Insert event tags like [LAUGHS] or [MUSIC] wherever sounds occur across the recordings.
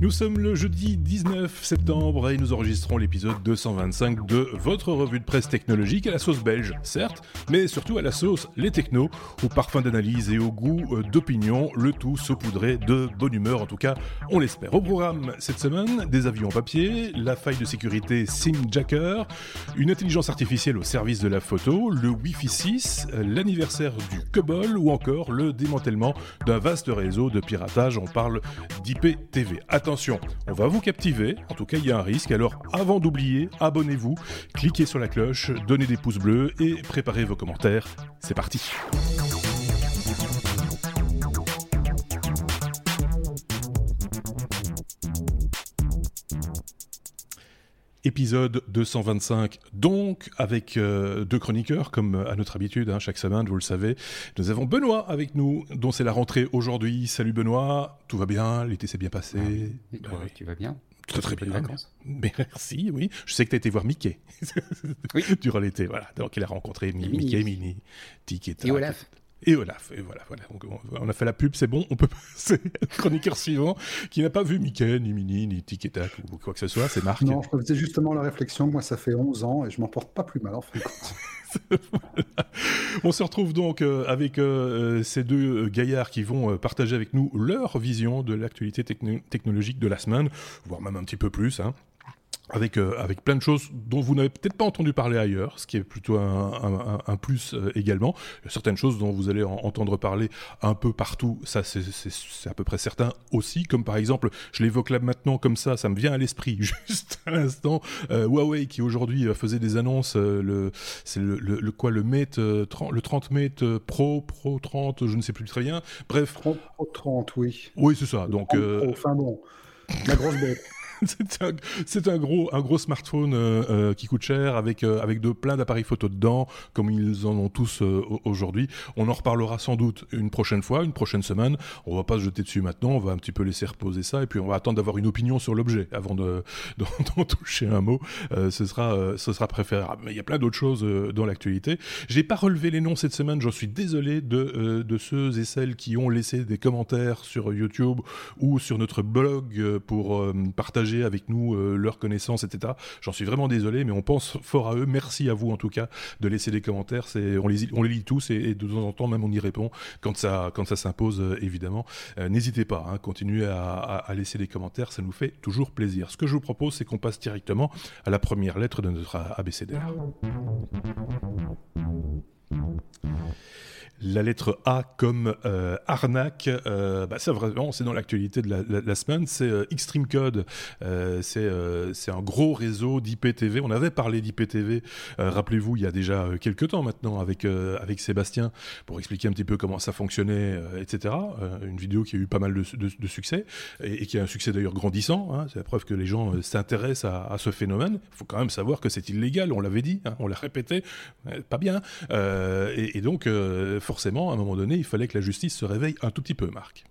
Nous sommes le jeudi 19 septembre et nous enregistrons l'épisode 225 de votre revue de presse technologique à la sauce belge, certes, mais surtout à la sauce les technos, au parfum d'analyse et au goût euh, d'opinion, le tout saupoudré de bonne humeur, en tout cas, on l'espère. Au programme cette semaine, des avions en papier, la faille de sécurité SimJacker, une intelligence artificielle au service de la photo, le Wi-Fi 6, l'anniversaire du COBOL ou encore le démantèlement d'un vaste réseau de piratage. On parle d'IPTV. Attention, on va vous captiver, en tout cas il y a un risque, alors avant d'oublier, abonnez-vous, cliquez sur la cloche, donnez des pouces bleus et préparez vos commentaires. C'est parti Épisode 225, donc avec euh, deux chroniqueurs, comme à notre habitude, hein, chaque semaine, vous le savez. Nous avons Benoît avec nous, dont c'est la rentrée aujourd'hui. Salut Benoît, tout va bien, l'été s'est bien passé? Et toi, tu vas bien? Très très bien. Mais merci, oui. Je sais que tu as été voir Mickey Oui. [LAUGHS] durant l'été. Voilà. Donc il a rencontré. Mickey, Minnie, Tic et. Et Olaf. Et Olaf. Et voilà, voilà. Donc, on- a fait la pub, c'est bon. On peut passer au chroniqueur suivant qui n'a pas vu Mickey, ni Minnie, ni Tic et Tac ou quoi que ce soit. C'est Marc. Non, je faisais justement la réflexion. Moi, ça fait 11 ans et je m'en porte pas plus mal en fait. [LAUGHS] On se retrouve donc euh, avec euh, euh, ces deux gaillards qui vont partager avec nous leur vision de l'actualité techno- technologique de la semaine, voire même un petit peu plus. Hein. Avec, euh, avec plein de choses dont vous n'avez peut-être pas entendu parler ailleurs, ce qui est plutôt un, un- un- un plus euh, également. Il y a certaines choses dont vous allez en- entendre parler un peu partout, ça c'est- à peu près certain aussi, comme par exemple, je l'évoque là maintenant comme ça, ça me vient à l'esprit [LAUGHS] juste à l'instant, euh, Huawei qui aujourd'hui faisait des annonces, le, c'est le, le, le quoi, le Mate, euh, 30 le 30 Mate Pro, Pro 30, je ne sais plus très bien. Bref, 30, 30, oui. oui c'est ça. Donc 30 Pro, Enfin bon, la grosse bête. [LAUGHS] c'est un, gros, un gros smartphone euh, euh, qui coûte cher avec euh, avec de plein d'appareils photo dedans, comme ils en ont tous au- aujourd'hui. On en reparlera sans doute une prochaine fois, une prochaine semaine. On va pas se jeter dessus maintenant. On va un petit peu laisser reposer ça et puis on va attendre d'avoir une opinion sur l'objet avant de [LAUGHS] d'en, d'en toucher un mot. Ce sera ce sera préférable. Mais il y a plein d'autres choses dans l'actualité. J'ai pas relevé les noms cette semaine. J'en suis désolé de de ceux et celles qui ont laissé des commentaires sur YouTube ou sur notre blog pour euh, avec nous euh, leurs connaissances, etc. J'en suis vraiment désolé, mais on pense fort à eux. Merci à vous en tout cas de laisser des commentaires. C'est, on les, on les lit tous et, de temps en temps même on y répond quand ça, quand ça s'impose euh, évidemment. Euh, n'hésitez pas, hein, continuez à, à- laisser des commentaires, ça nous fait toujours plaisir. Ce que je vous propose, c'est qu'on passe directement à la première lettre de notre ABCD. La lettre A comme euh, arnaque, euh, bah ça vraiment c'est dans l'actualité de la, semaine, c'est euh, Extreme Code, Euh, c'est un gros réseau d'IPTV. On avait parlé d'IPTV, rappelez-vous, il y a déjà quelques temps maintenant avec avec Sébastien pour expliquer un petit peu comment ça fonctionnait, etc. Une vidéo qui a eu pas mal de, succès et, qui a un succès d'ailleurs grandissant. hein. C'est la preuve que les gens s'intéressent à, ce phénomène. Il faut quand même savoir que c'est illégal, on l'avait dit, hein, on l'a répété, pas bien. Euh, et, et donc, forcément, à un moment donné, il fallait que la justice se réveille un tout petit peu, Marc.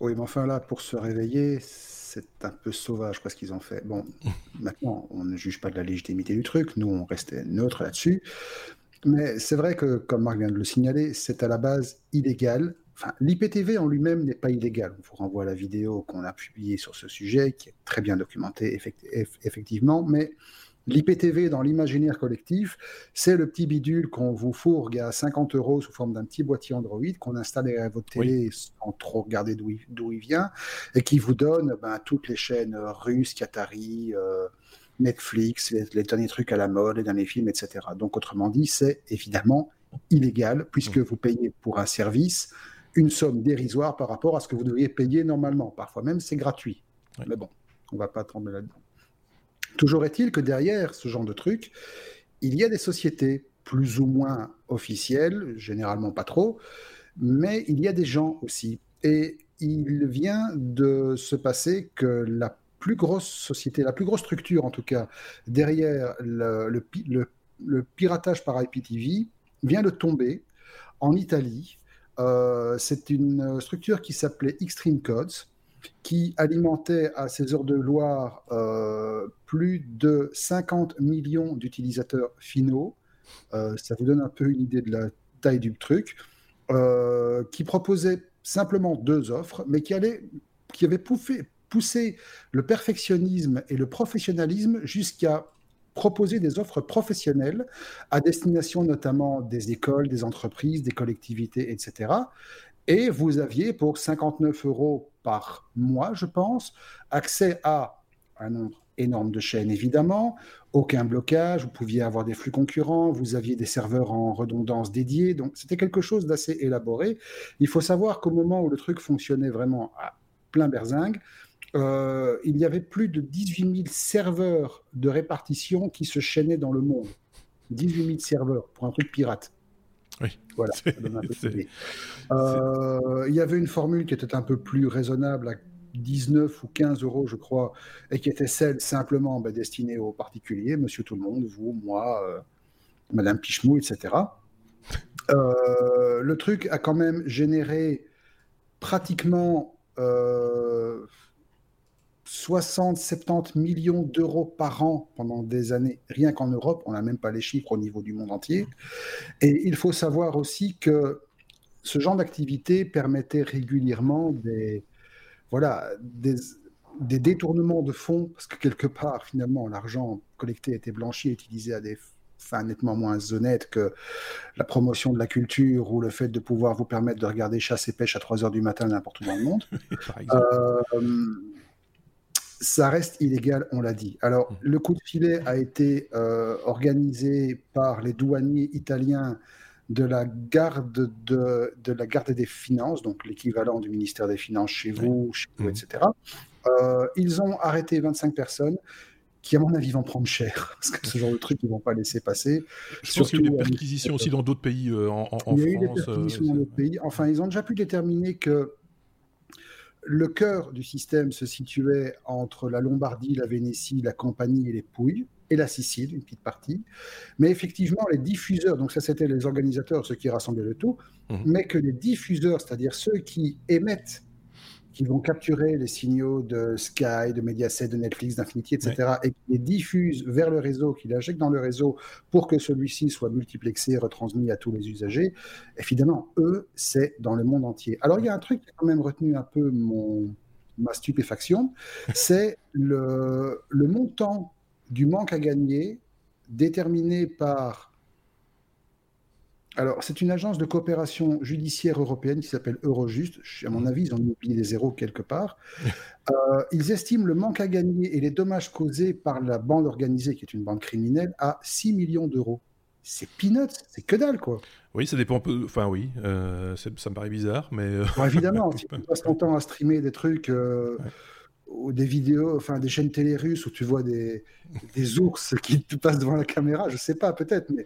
Oui, mais enfin là, pour se réveiller, c'est un peu sauvage quoi, ce qu'ils ont fait. Bon, [LAUGHS] maintenant, on ne juge pas de la légitimité du truc. Nous, on restait neutre là-dessus. Mais c'est vrai que, comme Marc vient de le signaler, c'est à la base illégal. Enfin, l'IPTV en lui-même n'est pas illégal. On vous renvoie à la vidéo qu'on a publiée sur ce sujet, qui est très bien documentée, effect- eff- effectivement. Mais l'IPTV, dans l'imaginaire collectif, c'est le petit bidule qu'on vous fourgue à 50 euros sous forme d'un petit boîtier Android qu'on installe derrière votre télé sans trop regarder d'où il, vient et qui vous donne ben, toutes les chaînes euh, russes, Qatari, euh, Netflix, les, les derniers trucs à la mode, les derniers films, etc. Donc, autrement dit, c'est évidemment illégal puisque vous payez pour un service une somme dérisoire par rapport à ce que vous devriez payer normalement. Parfois même, c'est gratuit. Oui. Mais bon, on va pas tomber là-dedans. Toujours est-il que derrière ce genre de truc, il y a des sociétés plus ou moins officielles, généralement pas trop, mais il y a des gens aussi. Et il vient de se passer que la plus grosse société, la plus grosse structure en tout cas, derrière le, le pi- le- le piratage par IPTV, vient de tomber en Italie. Euh, c'est une structure qui s'appelait Extreme Codes, qui alimentait à ses heures de gloire euh, plus de 50 millions d'utilisateurs finaux. Euh, ça vous donne un peu une idée de la taille du truc. Euh, qui proposait simplement deux offres, mais qui, allait, qui avait poussé, le perfectionnisme et le professionnalisme jusqu'à proposer des offres professionnelles à destination notamment des écoles, des entreprises, des collectivités, etc. Et vous aviez pour 59 euros par mois, je pense, accès à un nombre énorme de chaînes, évidemment, aucun blocage, vous pouviez avoir des flux concurrents, vous aviez des serveurs en redondance dédiés, donc c'était quelque chose d'assez élaboré. Il faut savoir qu'au moment où le truc fonctionnait vraiment à plein berzingue, euh, il y avait plus de 18 000 serveurs de répartition qui se chaînaient dans le monde. 18 000 serveurs pour un truc pirate. Oui. Voilà. Euh, il y avait une formule qui était un peu plus raisonnable à 19 ou 15 euros, je crois, et qui était celle simplement bah, destinée aux particuliers, monsieur tout le monde, vous, moi, euh, madame Pichemou, etc. le truc a quand même généré pratiquement 60-70 millions d'euros par an pendant des années, rien qu'en Europe, on n'a même pas les chiffres au niveau du monde entier. Et il faut savoir aussi que ce genre d'activité permettait régulièrement des, voilà, des, des détournements de fonds, parce que quelque part, finalement, l'argent collecté était blanchi et utilisé à des fins nettement moins honnêtes que la promotion de la culture ou le fait de pouvoir vous permettre de regarder chasse et pêche à 3 heures du matin n'importe où dans le monde. [LAUGHS] euh, ça reste illégal, on l'a dit. Alors, mmh. le coup de filet a été euh, organisé par les douaniers italiens de la garde de, de la garde des finances, donc l'équivalent du ministère des Finances chez vous, chez vous, mmh. etc. Euh, ils ont arrêté 25 personnes qui, à mon avis, vont prendre cher, [LAUGHS] parce que ce genre de truc, ils ne vont pas laisser passer. Je Surtout, pense qu'il y a eu des perquisitions aussi dans d'autres pays euh, en, en, Il y a France. eu des perquisitions dans d'autres pays. Enfin, ils ont déjà pu déterminer que le cœur du système se situait entre la Lombardie, la Vénétie, la Campanie et les Pouilles, et la Sicile, une petite partie. Mais effectivement, les diffuseurs, donc ça c'était les organisateurs, ceux qui rassemblaient le tout, mmh. mais que les diffuseurs, c'est-à-dire ceux qui émettent qui vont capturer les signaux de Sky, de Mediaset, de Netflix, d'Infinity, etc., et qui les diffusent vers le réseau, qui l'injectent dans le réseau pour que celui-ci soit multiplexé, retransmis à tous les usagers. Évidemment, eux, c'est dans le monde entier. Alors, il y a un truc qui a quand même retenu un peu mon, ma stupéfaction, [LAUGHS] c'est le, le montant du manque à gagner déterminé par alors, c'est une agence de coopération judiciaire européenne qui s'appelle Eurojust. À mon mmh. avis, ils ont oublié des zéros quelque part. [LAUGHS] Euh, ils estiment le manque à gagner et les dommages causés par la bande organisée, qui est une bande criminelle, à 6 millions d'euros. C'est peanuts, c'est que dalle, quoi. Oui, ça dépend un peu. Enfin, oui, euh, ça me paraît bizarre, mais. Euh, évidemment, [LAUGHS] si tu passes ton temps à streamer des trucs. ou des vidéos, enfin des chaînes télé russes où tu vois des, des ours qui te passent devant la caméra, je sais pas, peut-être, mais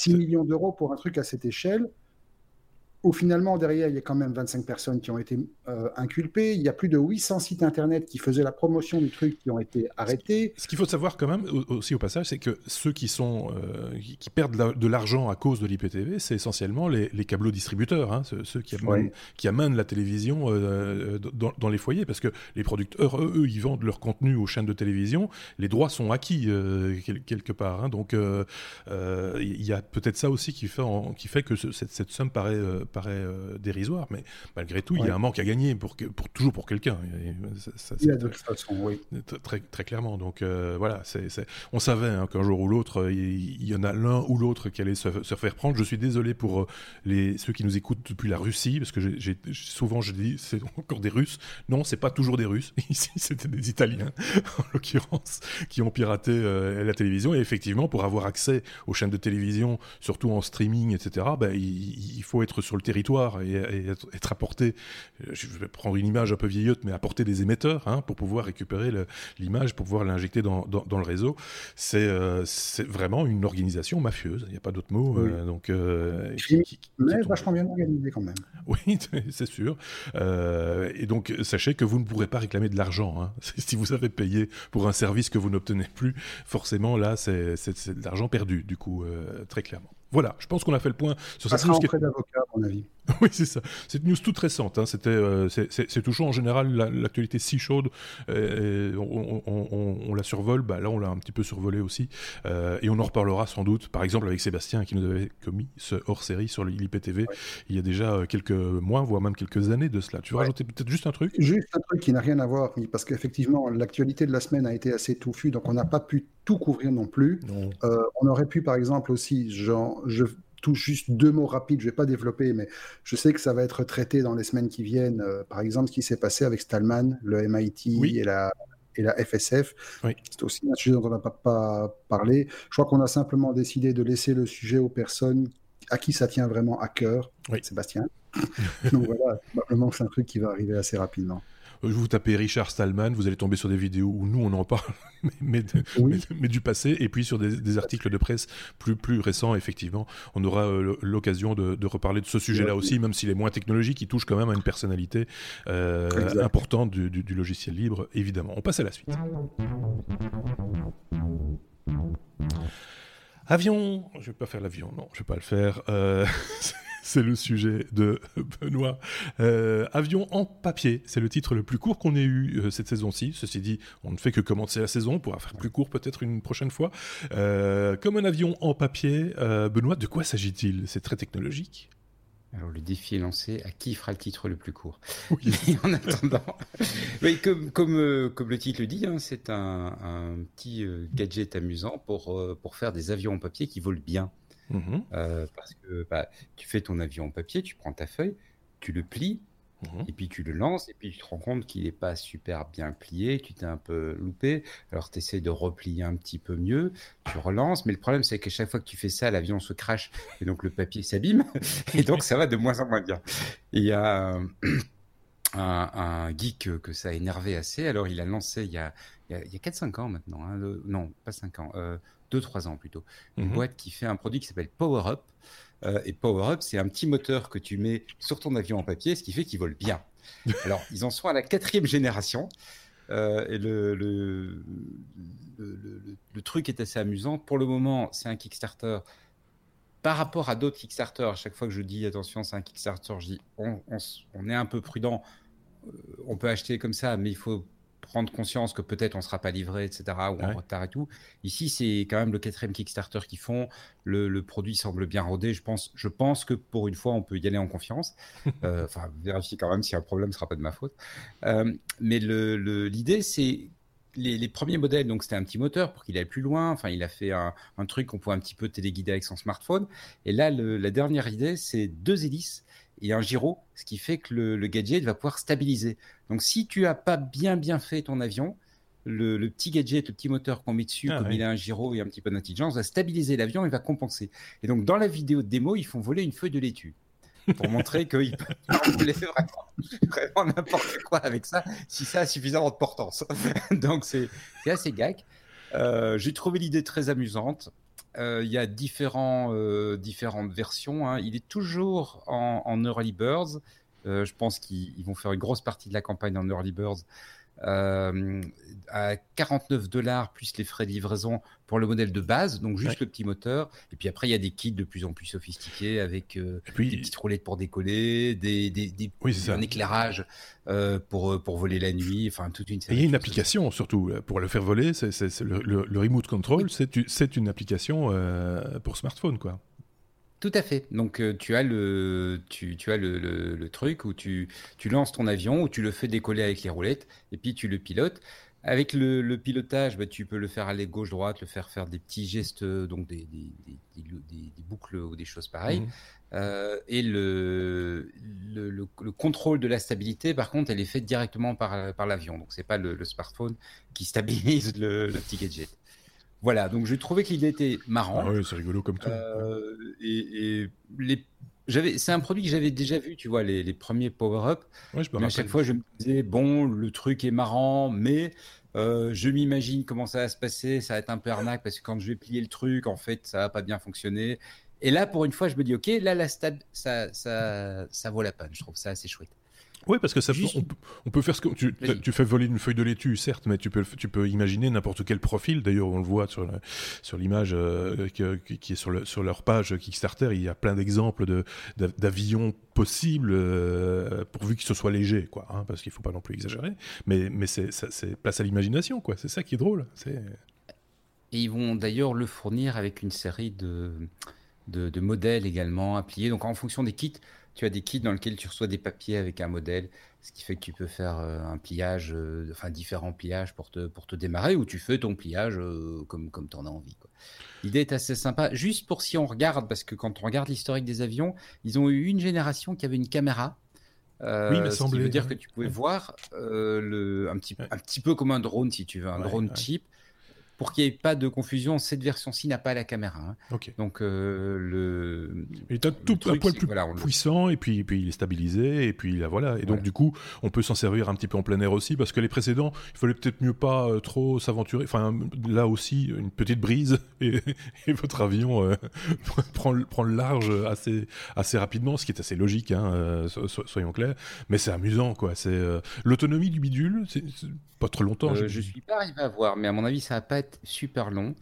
6 millions d'euros pour un truc à cette échelle, où finalement, derrière, il y a quand même 25 personnes qui ont été euh, inculpées. Il y a plus de 800 sites Internet qui faisaient la promotion du truc qui ont été arrêtés. Ce qu'il faut savoir quand même, aussi au passage, c'est que ceux qui, sont, euh, qui perdent de l'argent à cause de l'IPTV, c'est essentiellement les, les câbleaux-distributeurs, hein, ceux, qui, amènent, qui, amènent, la télévision euh, dans, dans, les foyers, parce que les producteurs, eux, eux, ils vendent leur contenu aux chaînes de télévision, les droits sont acquis quelque part. Hein, donc, il y a peut-être ça aussi qui fait, en, qui fait que cette, cette, somme paraît paraît euh, dérisoire, mais malgré tout, il y a un manque à gagner pour, pour toujours pour quelqu'un. Il y a de toute façon, oui. Très, très clairement. Donc euh, voilà, c'est, on savait hein, qu'un jour ou l'autre, il, y en a l'un ou l'autre qui allait se, faire prendre. Je suis désolé pour euh, les, ceux qui nous écoutent depuis la Russie, parce que j'ai, souvent je dis c'est [LAUGHS] encore des Russes. Non, c'est pas toujours des Russes. [LAUGHS] Ici, c'était des Italiens, [LAUGHS] en l'occurrence, qui ont piraté la télévision. Et effectivement, pour avoir accès aux chaînes de télévision, surtout en streaming, etc., ben, il, il faut être sur le territoire et, être apporté, euh, je vais prendre une image un peu vieillotte, mais apporter des émetteurs hein, pour pouvoir récupérer l'image, pour pouvoir l'injecter dans, dans, le réseau, euh, c'est vraiment une organisation mafieuse, il n'y a pas d'autre mot. Euh, donc, mais vachement bien organisé quand même. [LAUGHS] Oui, c'est sûr. et donc, sachez que vous ne pourrez pas réclamer de l'argent. Hein. [LAUGHS] Si vous avez payé pour un service que vous n'obtenez plus, forcément, là, c'est de l'argent perdu, du coup, très clairement. Voilà, je pense qu'on a fait le point sur cette news. Qui d'avocat, à mon avis. [LAUGHS] oui, c'est ça. Cette news toute récente. Hein. C'était, euh, c'est toujours en général l'actualité si chaude. Euh, on, la survole. Bah, là, on l'a un petit peu survolé aussi. Euh, et on en reparlera sans doute, par exemple, avec Sébastien qui nous avait commis ce hors-série sur l'IPTV il y a déjà quelques mois, voire même quelques années de cela. Tu veux rajouter peut-être juste un truc? Juste un truc qui n'a rien à voir, parce qu'effectivement, l'actualité de la semaine a été assez touffue, donc on n'a pas pu tout couvrir non plus. on aurait pu, par exemple, aussi, genre, je touche juste deux mots rapides, je ne vais pas développer, mais je sais que ça va être traité dans les semaines qui viennent. Euh, par exemple, ce qui s'est passé avec Stallman, le MIT et, la, et la FSF. C'est aussi un sujet dont on n'a pas, pas, parlé. Je crois qu'on a simplement décidé de laisser le sujet aux personnes à qui ça tient vraiment à cœur, Sébastien. [LAUGHS] Donc voilà, probablement que c'est un truc qui va arriver assez rapidement vous tapez Richard Stallman, vous allez tomber sur des vidéos où nous on en parle, [LAUGHS] mais, mais, du passé, et puis sur des, articles de presse plus, plus récents, effectivement, on aura euh, l'occasion de, reparler de ce sujet-là aussi, même s'il est moins technologique, il touche quand même à une personnalité euh, importante du, du logiciel libre, évidemment. On passe à la suite. Avion, je vais pas faire l'avion, non, je vais pas le faire. Euh, [LAUGHS] c'est le sujet de [LAUGHS] Benoît. Euh, avion en papier, c'est le titre le plus court qu'on ait eu euh, cette saison-ci. Ceci dit, on ne fait que commencer la saison, on pourra faire plus court peut-être une prochaine fois. Euh, comme un avion en papier, Benoît, de quoi s'agit-il? C'est très technologique. Alors le défi est lancé, à qui fera le titre le plus court? [LAUGHS] En attendant, comme, comme, comme, le titre le dit, hein, c'est un, un, petit gadget amusant pour, pour faire des avions en papier qui volent bien. Mmh euh, parce que bah, tu fais ton avion en papier, tu prends ta feuille, tu le plies, mmh et puis tu le lances, et puis tu te rends compte qu'il n'est pas super bien plié, tu t'es un peu loupé, alors tu essaies de replier un petit peu mieux, tu relances, mais le problème c'est qu'à chaque fois que tu fais ça, l'avion se crache, et donc le papier s'abîme, [LAUGHS] et donc ça va de moins en moins bien. il y a un, geek que ça a énervé assez, alors il a lancé il y a, il y a, 4-5 ans maintenant, hein, non, pas 5 ans, euh, 2-3 ans plutôt, une mhm. boîte qui fait un produit qui s'appelle Power Up. Euh, et Power Up, c'est un petit moteur que tu mets sur ton avion en papier, ce qui fait qu'il vole bien. [LAUGHS] Alors, ils en sont à la quatrième génération. Euh, et le, le, le, truc est assez amusant. Pour le moment, c'est un Kickstarter. Par rapport à d'autres Kickstarter, à chaque fois que je dis attention, c'est un Kickstarter, je dis on, on est un peu prudent. Euh, on peut acheter comme ça, mais il faut prendre conscience que peut-être on ne sera pas livré, etc., ou en retard et tout. Ici, c'est quand même le quatrième Kickstarter qu'ils font. Le, produit semble bien rodé. Je pense, je pense que pour une fois, on peut y aller en confiance. [LAUGHS] Euh, enfin, vérifier quand même si un problème ne sera pas de ma faute. Euh, mais l'idée, c'est les, premiers modèles, donc c'était un petit moteur pour qu'il aille plus loin. Enfin, il a fait un, truc qu'on pouvait un petit peu téléguider avec son smartphone. Et là, la dernière idée, c'est deux hélices et un gyro, ce qui fait que le, gadget va pouvoir stabiliser. Donc si tu as pas bien bien fait ton avion, le, petit gadget, le petit moteur qu'on met dessus, ah comme il a un gyro et un petit peu d'intelligence, va stabiliser l'avion et va compenser. Et donc dans la vidéo de démo, ils font voler une feuille de laitue pour [LAUGHS] montrer qu'ils peuvent [LAUGHS] voler vraiment, n'importe quoi avec ça, si ça a suffisamment de portance. [LAUGHS] donc c'est assez gag. Euh, j'ai trouvé l'idée très amusante. Euh, il y a euh, différentes versions. Hein. Il est toujours en, en Early Birds. Euh, je pense qu'ils vont faire une grosse partie de la campagne en Early Birds. Euh, à 49 dollars plus les frais de livraison pour le modèle de base, donc juste le petit moteur. Et puis après, il y a des kits de plus en plus sophistiqués avec euh, des petites roulettes pour décoller, des, des, des un éclairage euh, pour, pour voler la nuit, enfin toute une série. Et il y a une application surtout pour le faire voler, c'est le, le, remote control, c'est une application pour smartphone quoi. Tout à fait. Donc euh, tu as le tu, tu as le, le, truc où tu, tu lances ton avion, où tu le fais décoller avec les roulettes, et puis tu le pilotes. Avec le, le pilotage, bah, tu peux le faire aller gauche-droite, le faire faire des petits gestes, donc des, des, des, des boucles ou des choses pareilles. Mmh. Euh, et le, le, le, contrôle de la stabilité, par contre, elle est faite directement par, par l'avion. Donc c'est pas le, smartphone qui stabilise le, petit gadget. Voilà, donc j'ai trouvé que l'idée était marrant. Ah oui, c'est rigolo comme tout. Euh, et, les, j'avais, c'est un produit que j'avais déjà vu, tu vois, les, premiers power-up. Ouais, mais à chaque fois, je me disais, bon, le truc est marrant, mais euh, je m'imagine comment ça va se passer, ça va être un peu arnaque parce que quand je vais plier le truc, en fait, ça va pas bien fonctionner. Et là, pour une fois, je me dis, ok, là, la stade, ça, ça, ça vaut la peine. Je trouve ça assez chouette. Oui, parce que ça, on, peut faire ce que tu, tu, fais voler une feuille de laitue, certes, mais tu peux, tu peux imaginer n'importe quel profil. D'ailleurs, on le voit sur sur l'image euh, qui, est sur, le, sur leur page Kickstarter. Il y a plein d'exemples de, d'avions possibles, euh, pourvu qu'ils soient légers, quoi. Hein, parce qu'il faut pas non plus exagérer. Mais, mais c'est, c'est place à l'imagination, quoi. C'est ça qui est drôle. C'est... Et ils vont d'ailleurs le fournir avec une série de, de, de modèles également plier. Donc en fonction des kits tu as des kits dans lesquels tu reçois des papiers avec un modèle, ce qui fait que tu peux faire euh, un pliage, euh, enfin différents pliages pour te, pour te démarrer, ou tu fais ton pliage euh, comme, comme tu en as envie. L'idée est assez sympa, juste pour si on regarde, parce que quand on regarde l'historique des avions, ils ont eu une génération qui avait une caméra. oui, mais ce qui veut dire que tu pouvais voir le, un, petit, un petit peu comme un drone, si tu veux, un drone cheap pour qu'il n'y ait pas de confusion, cette version-ci n'a pas la caméra. Hein. Donc euh, le. Il est un tout un poil plus puissant et puis, puis il est stabilisé et puis là voilà. Et donc du coup, on peut s'en servir un petit peu en plein air aussi parce que les précédents, il fallait peut-être mieux pas euh, trop s'aventurer. Enfin là aussi, une petite brise [LAUGHS] et, votre avion euh, [LAUGHS] prend, prend, le large assez assez rapidement, ce qui est assez logique, hein, soyons clairs. Mais c'est amusant quoi. C'est l'autonomie du bidule, c'est pas trop longtemps. je, ne suis pas arrivé à voir, mais à mon avis, ça va pas être super long.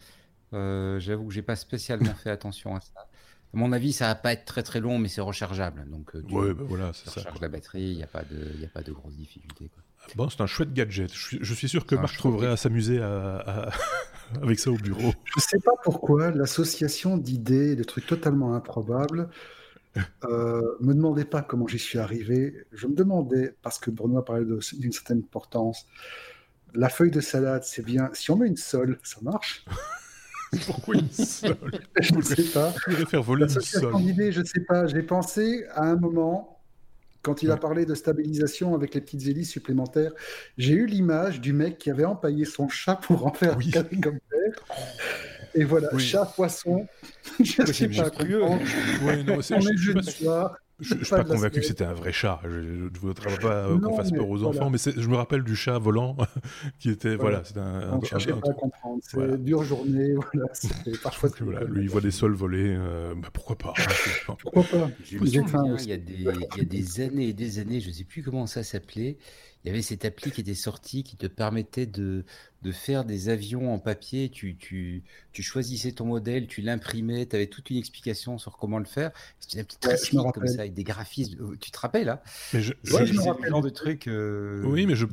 Euh, j'avoue que j'ai pas spécialement fait attention à ça. À mon avis, ça va pas être très très long, mais c'est rechargeable. Donc, euh, ouais, bah voilà, c'est ça. la batterie, il n'y a pas de, a pas de grosses difficultés. Ah bon, c'est un chouette gadget. Je suis, sûr que Marc trouverait à s'amuser à, [LAUGHS] avec ça au bureau. Je sais pas pourquoi l'association d'idées, de trucs totalement improbables. Euh, me demandez pas comment j'y suis arrivé. Je me demandais, parce que Bruno a parlé d'une certaine importance, la feuille de salade, c'est bien. Si on met une sole, ça marche. [LAUGHS] Pourquoi une sole? [LAUGHS] Je ne sais pas. Je faire voler une sole. je ne sais pas. J'ai pensé à un moment, quand il a parlé de stabilisation avec les petites hélices supplémentaires, j'ai eu l'image du mec qui avait empaillé son chat pour en faire oui. un comme Et voilà, chat, poisson. [LAUGHS] je ne sais pas. Curieux. Ouais, non, on est jeudi soir. Je ne suis pas, convaincu que c'était un vrai chat. Je ne voudrais pas qu'on fasse peur aux enfants, mais je me rappelle du chat volant [LAUGHS] qui était. Voilà, c'est un. On ne pas à comprendre. C'est une dure journée. [LAUGHS] Voilà, parfois. Voilà, lui, il voit des sols voler. Euh, bah, pourquoi pas hein, Pourquoi pas y, a des, il y a des années et des années, je ne sais plus comment ça s'appelait il y avait cette appli qui était sortie qui te permettait de, de faire des avions en papier. Tu, tu, tu choisissais ton modèle, tu l'imprimais, tu avais toute une explication sur comment le faire. C'était une petite ouais, comme ça, avec des graphismes. Euh, tu te rappelles, là mais je, ouais, je me rappelle. genre de truc. Euh, oui, mais je,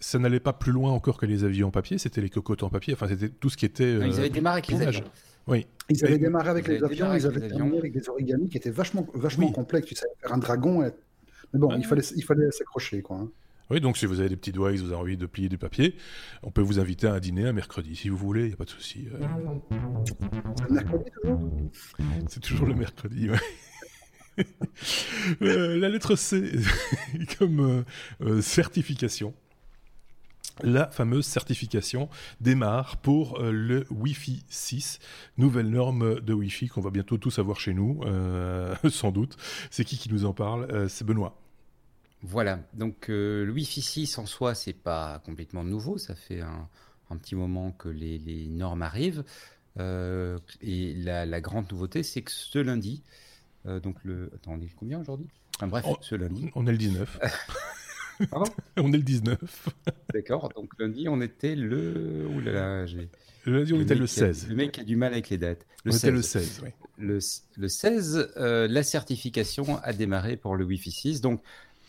ça n'allait pas plus loin encore que les avions en papier, c'était les cocottes en papier, enfin, c'était tout ce qui était. ils avaient euh, démarré avec les avions. Oui. Ils avaient démarré avec les avions, ils avaient terminé avec des origamis qui étaient vachement, vachement complexes. Tu savais faire un dragon et mais bon, il fallait, il fallait s'accrocher, quoi. Hein. Oui, donc si vous avez des petits doigts et que vous avez envie de plier du papier, on peut vous inviter à un dîner un mercredi, si vous voulez, il n'y a pas de souci. Euh. C'est toujours le mercredi, oui. [LAUGHS] Euh, la lettre C, [LAUGHS] comme euh, certification. La fameuse certification démarre pour le Wi-Fi 6, nouvelle norme de Wi-Fi qu'on va bientôt tous avoir chez nous, [LAUGHS] sans doute. C'est qui qui nous en parle? C'est Benoît. Voilà, donc euh, le Wi-Fi 6 en soi, c'est pas complètement nouveau, ça fait un, petit moment que les, normes arrivent. Euh, et la, grande nouveauté, c'est que ce lundi, euh, donc le. Attends, on est combien aujourd'hui? Bref, ce lundi. On est le 19. [LAUGHS] [LAUGHS] On est le 19. D'accord, donc lundi, on était le. Ouh là là, j'ai. Le lundi, on était le 16. le mec a du mal avec les dates. Le on 16. était le 16, oui. Le, le 16, la certification a démarré pour le Wi-Fi 6. Donc,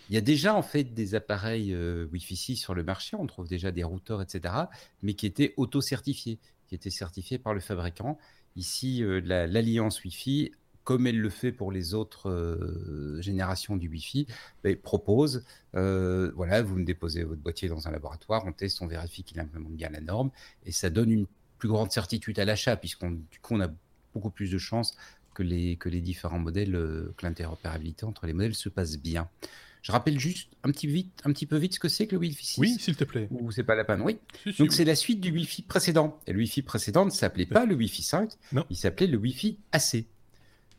il y a déjà en fait des appareils euh, Wi-Fi 6 sur le marché, on trouve déjà des routeurs, etc., mais qui étaient auto-certifiés, qui étaient certifiés par le fabricant. Ici, euh, l'alliance Wi-Fi, comme elle le fait pour les autres euh, générations du Wi-Fi, ben, propose, voilà, vous me déposez votre boîtier dans un laboratoire, on teste, on vérifie qu'il implémente bien la norme, et ça donne une plus grande certitude à l'achat, puisqu'on on a beaucoup plus de chances que les différents modèles, que l'interopérabilité entre les modèles se passe bien. Je rappelle juste un petit, vite, un petit peu vite ce que c'est que le Wi-Fi 6. Oui, s'il te plaît. Ou c'est pas la peine. Oui. Donc c'est la suite du Wi-Fi précédent. Et le Wi-Fi précédent ne s'appelait pas le Wi-Fi 5, non. il s'appelait le Wi-Fi AC.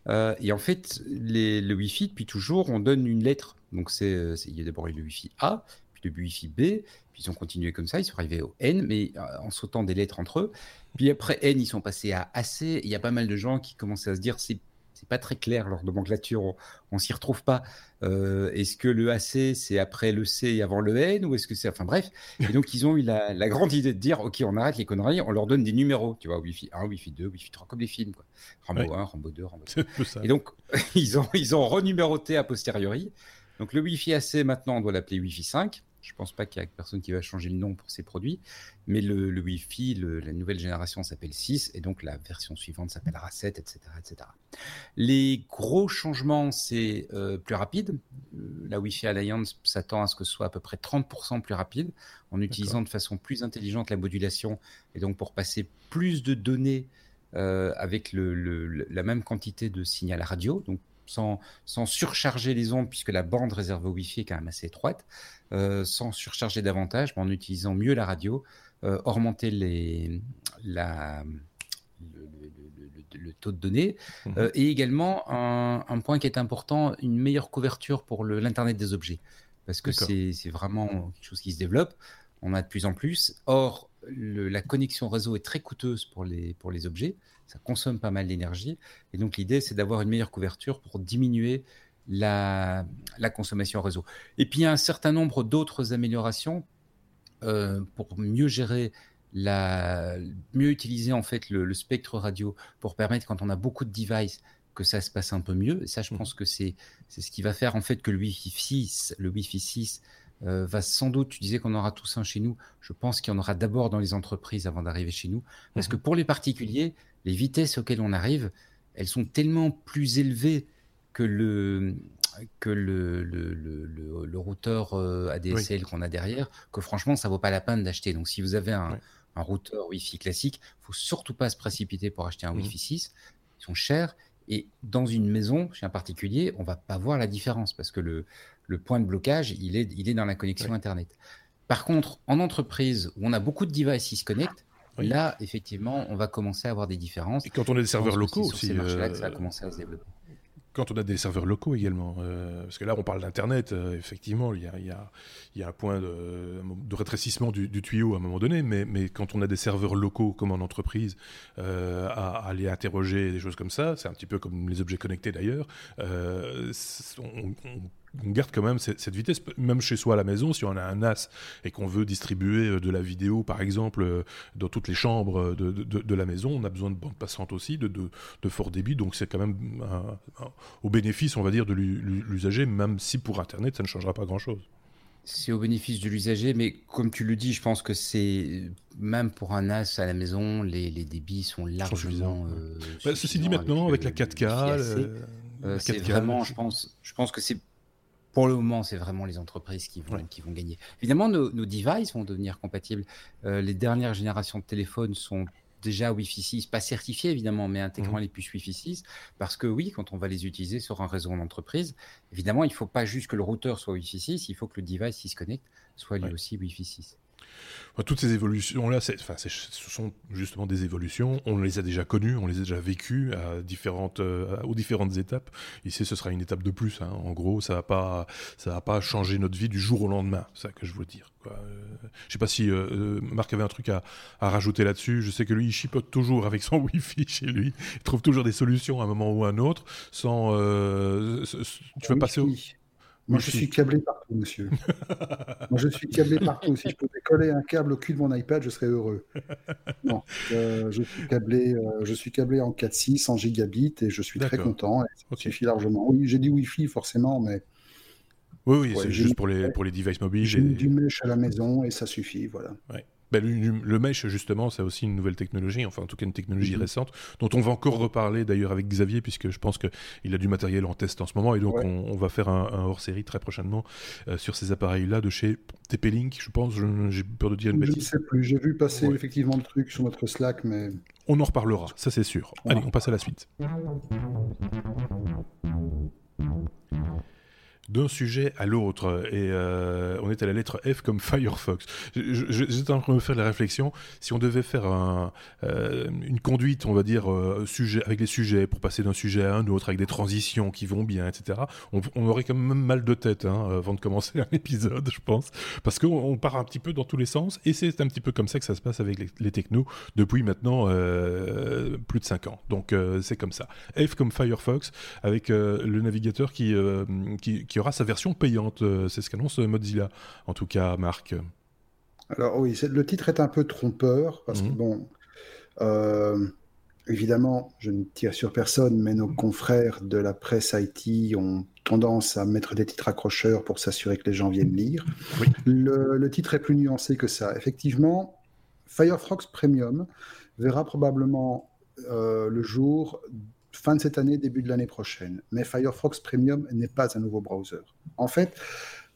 Euh, et en fait, les, le Wi-Fi, depuis toujours, on donne une lettre. Donc c'est, euh, il y a d'abord eu le Wi-Fi A, puis le Wi-Fi B, puis ils ont continué comme ça, ils sont arrivés au N, mais euh, en sautant des lettres entre eux. Puis après N, ils sont passés à AC. Il y a pas mal de gens qui commençaient à se dire c'est c'est pas très clair leur nomenclature, on, on s'y retrouve pas. Euh, est-ce que le AC c'est après le C et avant le N ou est-ce que c'est enfin bref Et donc ils ont eu la, grande idée de dire ok on arrête les conneries, on leur donne des numéros, tu vois Wi-Fi 1, Wi-Fi 2, Wi-Fi 3 comme les films quoi. Rambo 1, Rambo 2, Rambo 3. Et donc [LAUGHS] ils ont ils ont renuméroté a posteriori. Donc le Wi-Fi AC maintenant on doit l'appeler Wi-Fi 5 je pense pas qu'il y a personne qui va changer le nom pour ces produits, mais le, Wi-Fi, la nouvelle génération s'appelle 6 et donc la version suivante s'appellera 7, etc., etc. Les gros changements, c'est euh, plus rapide. Euh, la Wi-Fi Alliance s'attend à ce que ce soit à peu près 30% plus rapide en utilisant de façon plus intelligente la modulation et donc pour passer plus de données euh, avec la même quantité de signal radio, donc sans, sans, surcharger les ondes, puisque la bande réservée au Wi-Fi est quand même assez étroite, euh, sans surcharger davantage, mais en utilisant mieux la radio, euh, augmenter les, la, le, taux de données, mmh. euh, et également un, un, point qui est important, une meilleure couverture pour l'Internet des objets, parce que c'est vraiment quelque chose qui se développe, on a de plus en plus. Or, la connexion réseau est très coûteuse pour les, pour les objets, ça consomme pas mal d'énergie. Et donc l'idée, c'est d'avoir une meilleure couverture pour diminuer la, la, consommation réseau. Et puis il y a un certain nombre d'autres améliorations euh, pour mieux gérer la, mieux utiliser en fait le, spectre radio pour permettre quand on a beaucoup de devices que ça se passe un peu mieux. Et ça, je mmh. pense que c'est c'est ce qui va faire en fait que le Wi-Fi 6, le Wi-Fi 6 euh, va sans doute, tu disais qu'on aura tous un chez nous, je pense qu'il y en aura d'abord dans les entreprises avant d'arriver chez nous. Parce que mmh. pour les particuliers, les vitesses auxquelles on arrive, elles sont tellement plus élevées que le, que le, le, le, le routeur euh, ADSL qu'on a derrière, que franchement, ça vaut pas la peine d'acheter. Donc, si vous avez un, un routeur Wi-Fi classique, faut surtout pas se précipiter pour acheter un mmh. Wi-Fi 6. Ils sont chers. Et dans une maison, chez un particulier, on va pas voir la différence parce que le, le point de blocage, il est, il est dans la connexion Internet. Par contre, en entreprise où on a beaucoup de devices qui se connectent, là, effectivement, on va commencer à avoir des différences. Et quand on a des serveurs locaux aussi. ça va euh, commencer à se développer. Quand on a des serveurs locaux également, euh, parce que là on parle d'Internet, euh, effectivement, il y a, un point de, rétrécissement du, tuyau à un moment donné, mais, quand on a des serveurs locaux comme en entreprise, euh, à, aller interroger des choses comme ça, c'est un petit peu comme les objets connectés d'ailleurs, on, on on garde quand même cette, vitesse, même chez soi à la maison, si on a un NAS et qu'on veut distribuer euh, de la vidéo, par exemple, euh, dans toutes les chambres de, la maison, on a besoin de bande passante aussi, de, fort débit, donc c'est quand même au bénéfice, on va dire, de l'usager, même si pour Internet, ça ne changera pas grand-chose. C'est au bénéfice de l'usager, mais comme tu le dis, je pense que c'est même pour un NAS à la maison, les, débits sont largement. Euh, bah, ceci dit, maintenant, avec, la 4K, c'est vraiment, je pense, je pense que c'est pour le moment, c'est vraiment les entreprises qui vont, qui vont gagner. Évidemment, nos, devices vont devenir compatibles. Euh, les dernières générations de téléphones sont déjà Wi-Fi 6, pas certifiées évidemment, mais intégrant mhm. les puces Wi-Fi 6, parce que oui, quand on va les utiliser sur un réseau d'entreprise, évidemment, il ne faut pas juste que le routeur soit Wi-Fi 6, il faut que le device qui se connecte soit lui aussi Wi-Fi 6 toutes ces évolutions-là, enfin, ce sont justement des évolutions. On les a déjà connues, on les a déjà vécues à différentes, euh, aux différentes étapes. Ici, ce sera une étape de plus. Hein. En gros, ça va pas, ça va pas changer notre vie du jour au lendemain. C'est ça que je veux dire. Euh, je sais pas si euh, Marc avait un truc à, à rajouter là-dessus. Je sais que lui, il chipote toujours avec son [LAUGHS] Wi-Fi chez lui. Il trouve toujours des solutions à un moment ou à un autre. Sans, tu vas passer au moi, je suis câblé partout, monsieur. [LAUGHS] Moi, je suis câblé partout. Si je pouvais coller un câble au cul de mon iPad, je serais heureux. Non, euh, je, suis câblé, euh, je suis câblé en 4.6, en gigabit, et je suis très content. ça suffit largement. Oui, j'ai dit Wi-Fi, forcément, mais... Oui, oui, c'est juste pour les, pour les devices mobiles. J'ai du mesh à la maison, et ça suffit, voilà. Ouais. Ben, le, mesh, justement, c'est aussi une nouvelle technologie, enfin en tout cas une technologie mhm. récente, dont on va encore reparler d'ailleurs avec Xavier, puisque je pense qu'il a du matériel en test en ce moment, et donc on, va faire un, hors-série très prochainement euh, sur ces appareils-là de chez TP-Link, je pense, j'ai peur de dire une bêtise. Je ne sais plus, j'ai vu passer effectivement le truc sur notre Slack, mais... On en reparlera, ça c'est sûr. Allez, on passe à la suite. D'un sujet à l'autre. Et euh, on est à la lettre F comme Firefox. J'étais en train de me faire la réflexion, si on devait faire euh, une conduite, on va dire, euh, avec les sujets, pour passer d'un sujet à un autre, avec des transitions qui vont bien, etc., on, aurait quand même mal de tête hein, avant de commencer un épisode, je pense. Parce qu'on on part un petit peu dans tous les sens, et c'est un petit peu comme ça que ça se passe avec les, technos depuis maintenant plus de 5 ans. Donc c'est comme ça. F comme Firefox, avec le navigateur qui, aura sa version payante. C'est ce qu'annonce Mozilla, en tout cas, Marc. Alors oui, le titre est un peu trompeur, parce que mhm. bon, euh, évidemment, je ne tire sur personne, mais nos confrères de la presse IT ont tendance à mettre des titres accrocheurs pour s'assurer que les gens viennent lire. Le, titre est plus nuancé que ça. Effectivement, Firefox Premium verra probablement euh, le jour fin de cette année, début de l'année prochaine. Mais Firefox Premium n'est pas un nouveau browser. En fait,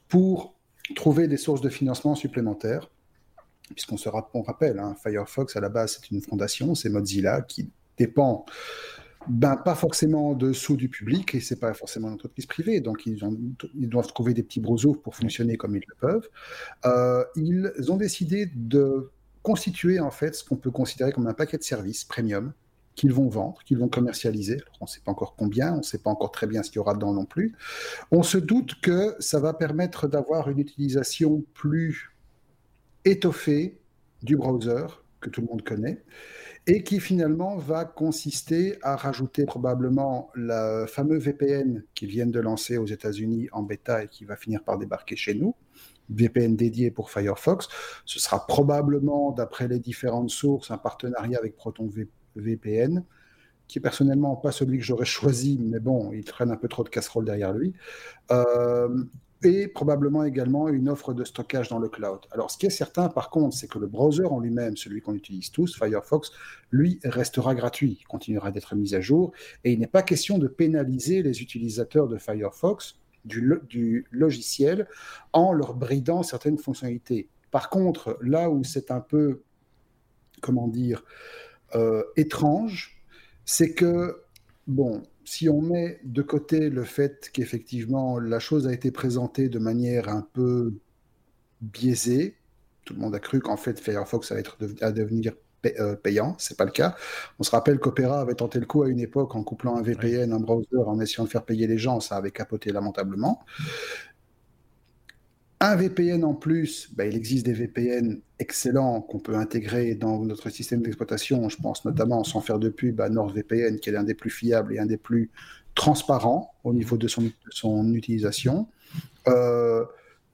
pour trouver des sources de financement supplémentaires, puisqu'on se rappelle, hein, Firefox à la base c'est une fondation, c'est Mozilla qui dépend ben, pas forcément dessous du public et c'est pas forcément une entreprise privée, donc ils, doivent trouver des petits browsers pour fonctionner comme ils le peuvent. Euh, ils ont décidé de constituer en fait ce qu'on peut considérer comme un paquet de services premium qu'ils vont vendre, qu'ils vont commercialiser. on ne sait pas encore combien, on ne sait pas encore très bien ce qu'il y aura dedans non plus. On se doute que ça va permettre d'avoir une utilisation plus étoffée du browser que tout le monde connaît et qui finalement va consister à rajouter probablement le fameux VPN qu'ils viennent de lancer aux États-Unis en bêta et qui va finir par débarquer chez nous. VPN dédié pour Firefox. Ce sera probablement, d'après les différentes sources, un partenariat avec ProtonVPN VPN, qui est personnellement pas celui que j'aurais choisi, mais bon, il traîne un peu trop de casserole derrière lui. Euh, et probablement également une offre de stockage dans le cloud. Alors, ce qui est certain, par contre, c'est que le browser en lui-même, celui qu'on utilise tous, Firefox, lui, restera gratuit, continuera d'être mis à jour, et il n'est pas question de pénaliser les utilisateurs de Firefox, du logiciel, en leur bridant certaines fonctionnalités. Par contre, là où c'est un peu, comment dire, euh, étrange, c'est que, bon, si on met de côté le fait qu'effectivement la chose a été présentée de manière un peu biaisée, tout le monde a cru qu'en fait Firefox allait être à devenir euh, payant, c'est pas le cas. On se rappelle qu'Opera avait tenté le coup à une époque en couplant un VPN, un browser, en essayant de faire payer les gens, ça avait capoté lamentablement. Un VPN en plus, bah, il existe des VPN excellents qu'on peut intégrer dans notre système d'exploitation. Je pense notamment, sans faire de pub, à NordVPN, qui est l'un des plus fiables et un des plus transparents au niveau de son, utilisation. Euh,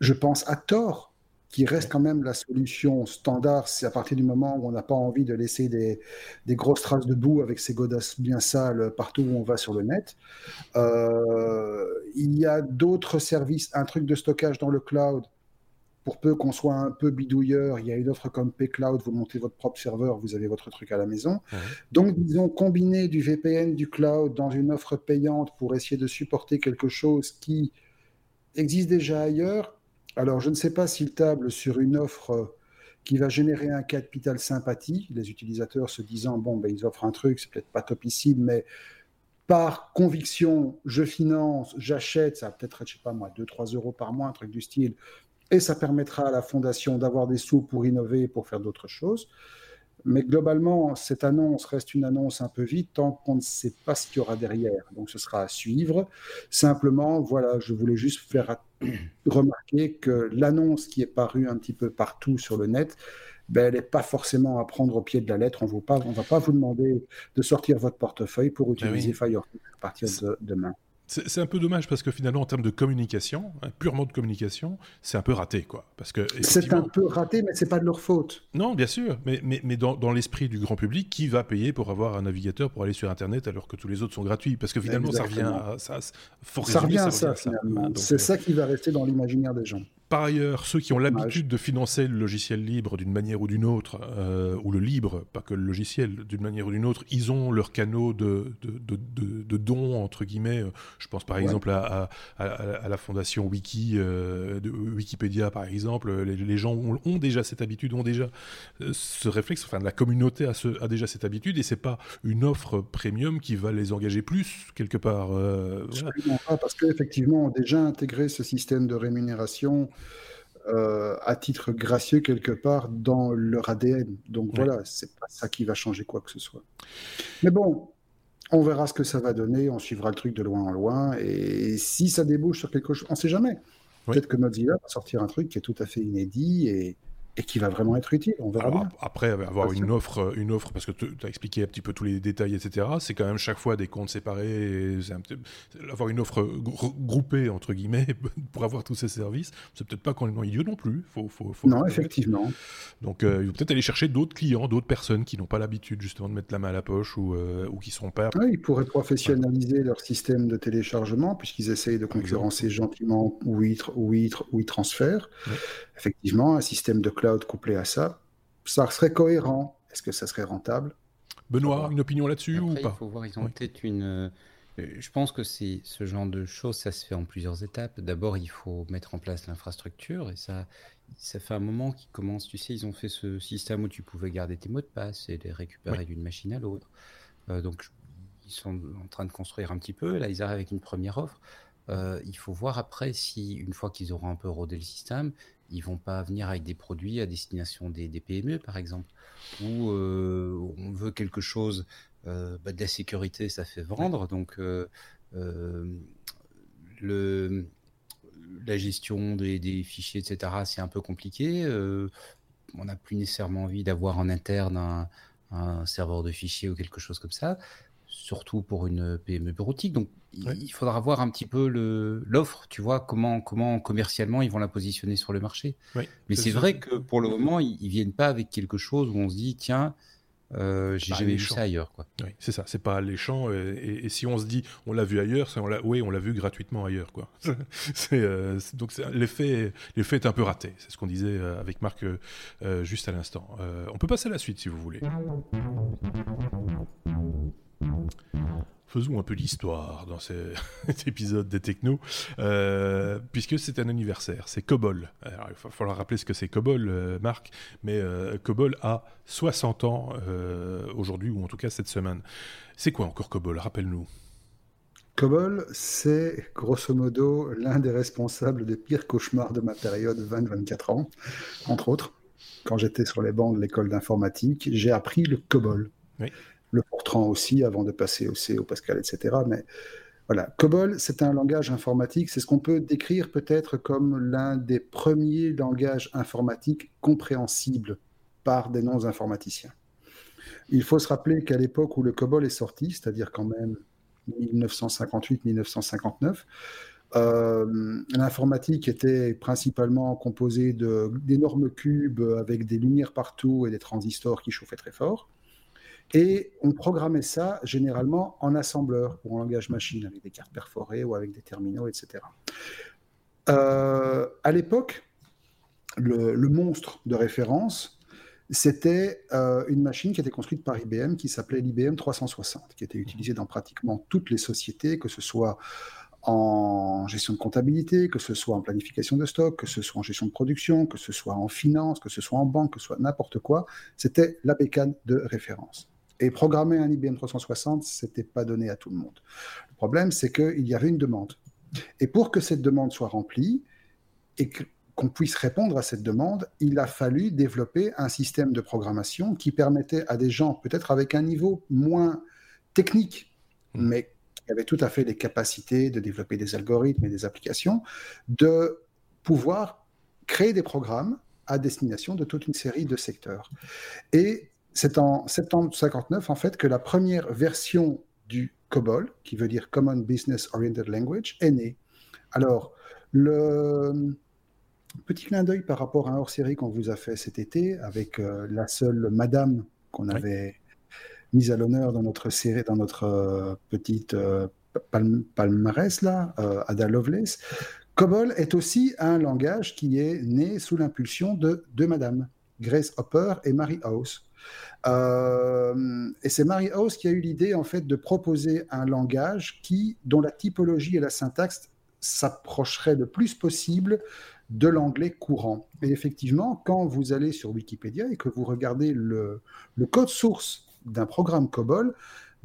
je pense à Tor, qui reste quand même la solution standard, c'est à partir du moment où on n'a pas envie de laisser des, grosses traces de boue avec ses godasses bien sales partout où on va sur le net. Euh, il y a d'autres services, un truc de stockage dans le cloud. Pour peu qu'on soit un peu bidouilleur, il y a une offre comme pCloud, vous montez votre propre serveur, vous avez votre truc à la maison. Donc, disons, combiner du VPN, du cloud dans une offre payante pour essayer de supporter quelque chose qui existe déjà ailleurs, alors, je ne sais pas s'il table sur une offre euh, qui va générer un capital sympathie, les utilisateurs se disant, bon, ben, ils offrent un truc, c'est peut-être pas topissime, mais par conviction, je finance, j'achète, ça va peut-être être, je sais pas moi, 2-3 euros par mois, un truc du style, et ça permettra à la fondation d'avoir des sous pour innover, pour faire d'autres choses. Mais globalement, cette annonce reste une annonce un peu vite tant qu'on ne sait pas ce qu'il y aura derrière. Donc ce sera à suivre. Simplement, voilà, je voulais juste faire remarquer que l'annonce qui est parue un petit peu partout sur le net, ben, elle n'est pas forcément à prendre au pied de la lettre. On ne va pas vous demander de sortir votre portefeuille pour ben utiliser Firefox à partir de demain. C'est un peu dommage parce que finalement, en termes de communication, hein, purement de communication, c'est un peu raté, quoi. Parce que c'est un peu raté, mais c'est pas de leur faute. Non, bien sûr, mais, mais, mais dans, dans l'esprit du grand public, qui va payer pour avoir un navigateur pour aller sur Internet alors que tous les autres sont gratuits? Parce que finalement, ça revient à ça. ça revient à ça, finalement. C'est ça qui va rester dans l'imaginaire des gens par ailleurs, ceux qui ont l'habitude de financer le logiciel libre d'une manière ou d'une autre, euh, ou le libre, pas que le logiciel, d'une manière ou d'une autre, ils ont leurs canaux de, de, de, dons, entre guillemets. Je pense par exemple à, à, la fondation Wiki, euh, de Wikipédia par exemple. Les, gens ont, déjà cette habitude, ont déjà euh, ce réflexe, enfin la communauté a, ce, a déjà cette habitude, et c'est pas une offre premium qui va les engager plus, quelque part. Absolument pas, parce qu'effectivement, on a déjà intégré ce système de rémunération euh, à titre gracieux quelque part dans leur ADN. Donc voilà, c'est pas ça qui va changer quoi que ce soit. Mais bon, on verra ce que ça va donner, on suivra le truc de loin en loin, et si ça débouche sur quelque chose, on sait jamais. Peut-être que Mozilla va sortir un truc qui est tout à fait inédit et, et qui va vraiment être utile. On verra bien. Après, avoir une offre, une offre, parce que tu as expliqué un petit peu tous les détails, etc. C'est quand même chaque fois des comptes séparés. avoir une offre groupée entre guillemets [LAUGHS] pour avoir tous ces services, c'est peut-être pas complètement idiot non plus. Faut, faut, non, effectivement. Donc, euh, il faut peut-être aller chercher d'autres clients, d'autres personnes qui n'ont pas l'habitude justement de mettre la main à la poche ou, euh, ou qui sont pas. Oui, ils pourraient professionnaliser leur système de téléchargement puisqu'ils essayent de concurrencer gentiment où ils, transfèrent. Effectivement, un système de cloud couplé à ça, ça serait cohérent. Est-ce que ça serait rentable? Benoît, une opinion là-dessus ou pas Il faut voir, ils ont peut-être une. Euh, je pense que c'est ce genre de choses, ça se fait en plusieurs étapes. D'abord, il faut mettre en place l'infrastructure et ça, ça fait un moment qu'ils commencent. Tu sais, ils ont fait ce système où tu pouvais garder tes mots de passe et les récupérer d'une machine à l'autre. Euh, donc, ils sont en train de construire un petit peu. Là, ils arrivent avec une première offre. Euh, il faut voir après si, une fois qu'ils auront un peu rodé le système, ils vont pas venir avec des produits à destination des, PME, par exemple, où euh, on veut quelque chose, euh, bah, de la sécurité, ça fait vendre, donc euh, le, la gestion des, fichiers, etc., c'est un peu compliqué. on n'a plus nécessairement envie d'avoir en interne un, un, serveur de fichiers ou quelque chose comme ça surtout pour une PME bureautique. Donc, il faudra voir un petit peu l'offre, tu vois, comment, comment commercialement ils vont la positionner sur le marché. Mais c'est vrai que pour le moment, ils, ne viennent pas avec quelque chose où on se dit, tiens, euh, j'ai jamais vu ça ailleurs. Quoi. Oui, c'est ça, c'est pas alléchant. Et, et, si on se dit, on l'a vu ailleurs, on l'a, oui, on l'a vu gratuitement ailleurs. Quoi. [LAUGHS] c'est, euh, donc l'effet, l'effet est un peu raté. C'est ce qu'on disait euh, avec Marc euh, juste à l'instant. on peut passer à la suite si vous voulez. Faisons un peu d'histoire dans [LAUGHS] cet épisode des technos, euh, puisque c'est un anniversaire, c'est Cobol. Alors, il va falloir rappeler ce que c'est Cobol, euh, Marc, mais euh, Cobol a 60 ans aujourd'hui, ou en tout cas cette semaine. C'est quoi encore Cobol? Rappelle-nous. Cobol, c'est grosso modo l'un des responsables des pires cauchemars de ma période 20-24 ans, entre autres. Quand j'étais sur les bancs de l'école d'informatique, j'ai appris le Cobol. Oui le Fortran aussi, avant de passer au C, au Pascal, etc. Mais voilà, COBOL, c'est un langage informatique, c'est ce qu'on peut décrire peut-être comme l'un des premiers langages informatiques compréhensibles par des non-informaticiens. Il faut se rappeler qu'à l'époque où le COBOL est sorti, c'est-à-dire quand même 1958-1959, euh, l'informatique était principalement composée d'énormes cubes avec des lumières partout et des transistors qui chauffaient très fort. Et on programmait ça généralement en assembleur ou en langage machine, avec des cartes perforées ou avec des terminaux, etc. Euh, à l'époque, le, monstre de référence, c'était euh, une machine qui était construite par IBM qui s'appelait l'IBM 360, qui était utilisée dans pratiquement toutes les sociétés, que ce soit en gestion de comptabilité, que ce soit en planification de stock, que ce soit en gestion de production, que ce soit en finance, que ce soit en banque, que ce soit n'importe quoi, c'était la bécane de référence. Et programmer un IBM 360, c'était pas donné à tout le monde. Le problème, c'est qu'il y avait une demande. Et pour que cette demande soit remplie et qu'on puisse répondre à cette demande, il a fallu développer un système de programmation qui permettait à des gens, peut-être avec un niveau moins technique, mmh. mais qui avaient tout à fait les capacités de développer des algorithmes et des applications, de pouvoir créer des programmes à destination de toute une série de secteurs. Et c'est en septembre 59 en fait que la première version du COBOL, qui veut dire Common Business Oriented Language, est née. Alors, le petit clin d'œil par rapport à un hors-série qu'on vous a fait cet été avec euh, la seule Madame qu'on avait mise à l'honneur dans notre série, dans notre euh, petite euh, palmarès là, Ada Lovelace. COBOL est aussi un langage qui est né sous l'impulsion de deux madames, Grace Hopper et Mary House. Euh, et c'est Mary House qui a eu l'idée en fait de proposer un langage qui, dont la typologie et la syntaxe s'approcheraient le plus possible de l'anglais courant. Et effectivement, quand vous allez sur Wikipédia et que vous regardez le, le code source d'un programme COBOL,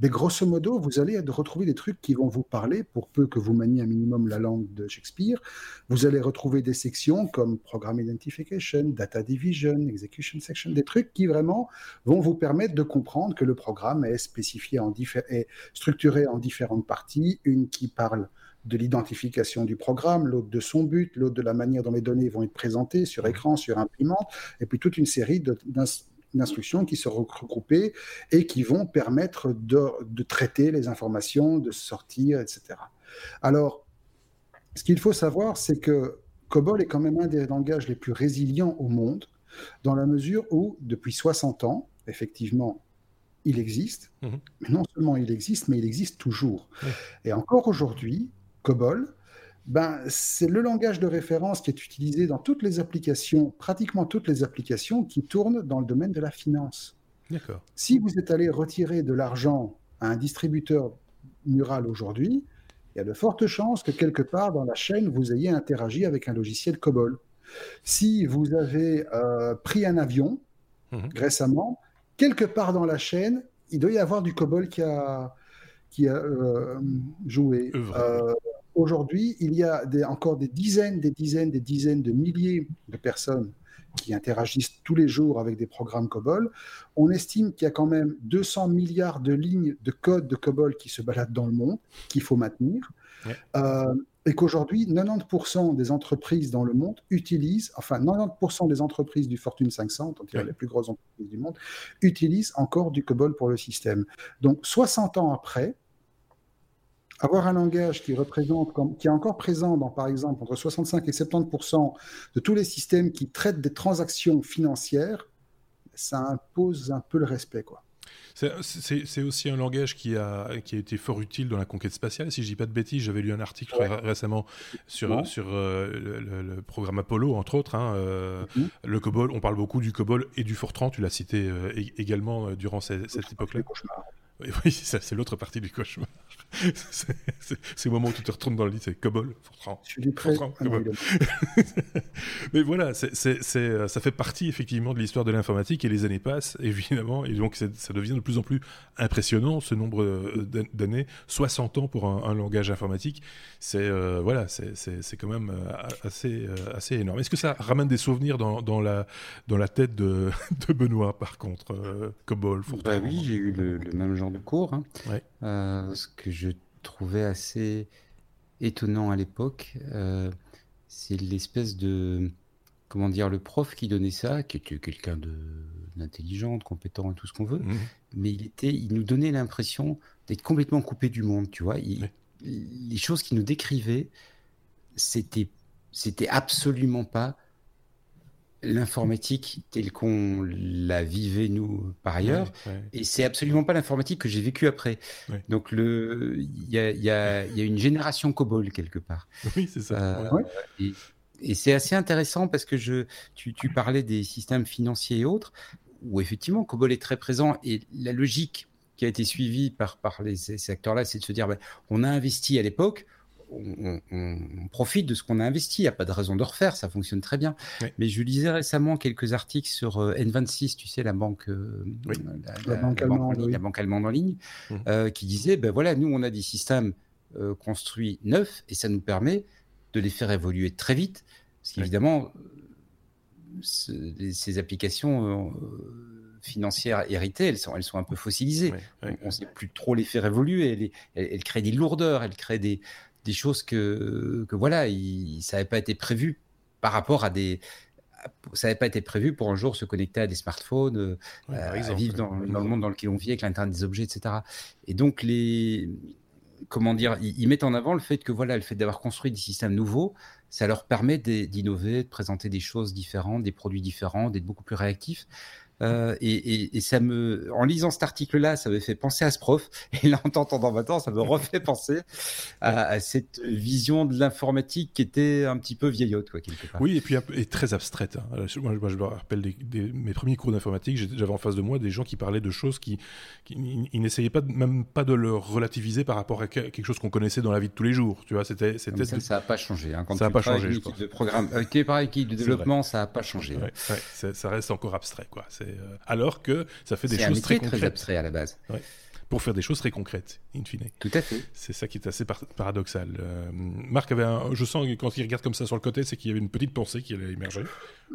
mais grosso modo, vous allez retrouver des trucs qui vont vous parler, pour peu que vous maniez un minimum la langue de Shakespeare. Vous allez retrouver des sections comme Program Identification, Data Division, Execution Section, des trucs qui vraiment vont vous permettre de comprendre que le programme est spécifié en est structuré en différentes parties, une qui parle de l'identification du programme, l'autre de son but, l'autre de la manière dont les données vont être présentées sur écran, sur imprimante, et puis toute une série d'instructions qui seront regroupées et qui vont permettre de, traiter les informations, de sortir, etc. Alors, ce qu'il faut savoir, c'est que COBOL est quand même un des langages les plus résilients au monde, dans la mesure où, depuis 60 ans, effectivement, il existe, mmh mais non seulement il existe, mais il existe toujours. Et encore aujourd'hui, COBOL, ben, c'est le langage de référence qui est utilisé dans toutes les applications, pratiquement toutes les applications qui tournent dans le domaine de la finance. D'accord. Si vous êtes allé retirer de l'argent à un distributeur mural aujourd'hui, il y a de fortes chances que quelque part dans la chaîne, vous ayez interagi avec un logiciel COBOL. Si vous avez euh, pris un avion mhm. récemment, quelque part dans la chaîne, il doit y avoir du COBOL qui a, qui a euh, joué. Euh, aujourd'hui, il y a encore des dizaines, des dizaines, des dizaines de milliers de personnes qui interagissent tous les jours avec des programmes COBOL. On estime qu'il y a quand même 200 milliards de lignes de code de COBOL qui se baladent dans le monde, qu'il faut maintenir. Euh, et qu'aujourd'hui, 90% des entreprises dans le monde utilisent, enfin 90% des entreprises du Fortune 500, les plus grosses entreprises du monde, utilisent encore du COBOL pour le système. Donc 60 ans après, avoir un langage qui représente, qui est encore présent dans, par exemple, entre 65 et 70% de tous les systèmes qui traitent des transactions financières, ça impose un peu le respect, quoi. C'est aussi un langage qui a, qui a été fort utile dans la conquête spatiale. Si je dis pas de bêtises, j'avais lu un article récemment sur, sur euh, le, programme Apollo, entre autres. Hein, euh, mhm. Le COBOL, on parle beaucoup du COBOL et du Fortran, tu l'as cité euh, également durant cette, cette époque-là. Oui, c'est l'autre partie du cauchemar. [LAUGHS] c'est le moment où tu te retournes dans le lit, c'est Cobol, Fortran. Fortran, [LAUGHS] Mais voilà, c'est ça fait partie effectivement de l'histoire de l'informatique et les années passent, [LAUGHS] évidemment, et donc ça devient de plus en plus impressionnant ce nombre euh, d'années. 60 ans pour un, langage informatique, c'est euh, voilà, c'est quand même euh, assez, assez énorme. Est-ce que ça ramène des souvenirs dans, dans, la, dans la tête de, de Benoît, par contre, Cobol, Fortran? bah Oui, j'ai eu le, le même genre de cours. Hein. Euh, ce que je trouvais assez étonnant à l'époque, euh, c'est l'espèce de comment dire le prof qui donnait ça, qui était quelqu'un de d'intelligent, de compétent et tout ce qu'on veut, mmh. mais il était, il nous donnait l'impression d'être complètement coupé du monde, tu vois. Les choses qu'il nous décrivait, c'était c'était absolument pas l'informatique telle qu'on la vivait nous par ailleurs, et c'est absolument pas l'informatique que j'ai vécue après. Donc le, il y a, y, a, y a, une génération COBOL quelque part. [LAUGHS] Oui, c'est ça. Euh, et, et c'est assez intéressant parce que je, tu, tu, parlais des systèmes financiers et autres, où effectivement COBOL est très présent et la logique qui a été suivie par, par les, ces acteurs-là, c'est de se dire, ben, on a investi à l'époque, on, profite de ce qu'on a investi. Il n'y a pas de raison de refaire, ça fonctionne très bien. Mais je lisais récemment quelques articles sur euh, N26, tu sais, la banque, euh, la, banque, allemande, en ligne, mmh. euh, qui disait, ben voilà, nous, on a des systèmes construits neufs et ça nous permet de les faire évoluer très vite. Parce qu'évidemment, ces applications financières héritées, elles sont, elles sont un peu fossilisées. on ne sait plus trop les faire évoluer. elles, créent des lourdeurs, elles créent des, des choses que, que voilà, il, ça n'avait pas été prévu par rapport à des. Ça n'avait pas été prévu pour un jour se connecter à des smartphones, euh, vivre dans, dans, le monde dans lequel on vit avec l'Internet des objets, etc. Et donc, les. Comment dire ils, mettent en avant le fait que voilà, le fait d'avoir construit des systèmes nouveaux, ça leur permet d'innover, de présenter des choses différentes, des produits différents, d'être beaucoup plus réactifs. Euh, et, et, ça me, en lisant cet article-là, ça me fait penser à ce prof. [LAUGHS] Et là, en t'entendant maintenant, ça me refait penser à, cette vision de l'informatique qui était un petit peu vieillotte, quoi, quelque part. Oui, et puis et très abstraite. Hein. Moi, moi, je me rappelle des, mes premiers cours d'informatique, j'avais en face de moi des gens qui parlaient de choses qui, qui ils n'essayaient pas même pas de le relativiser par rapport à quelque chose qu'on connaissait dans la vie de tous les jours. Tu vois, c'était, c'était. Ça n'a pas changé. Hein. Quand ça n'a pas changé. Je de programme, euh, par équipe de développement, ça n'a pas changé. Ouais, ouais, ça reste encore abstrait, quoi. C'est euh, alors que ça fait des choses très concrètes. très abstrait à la base. Pour faire des choses très concrètes, in fine. Tout à fait. C'est ça qui est assez paradoxal. Euh, Marc avait un, je sens que quand il regarde comme ça sur le côté, c'est qu'il y avait une petite pensée qui allait émerger.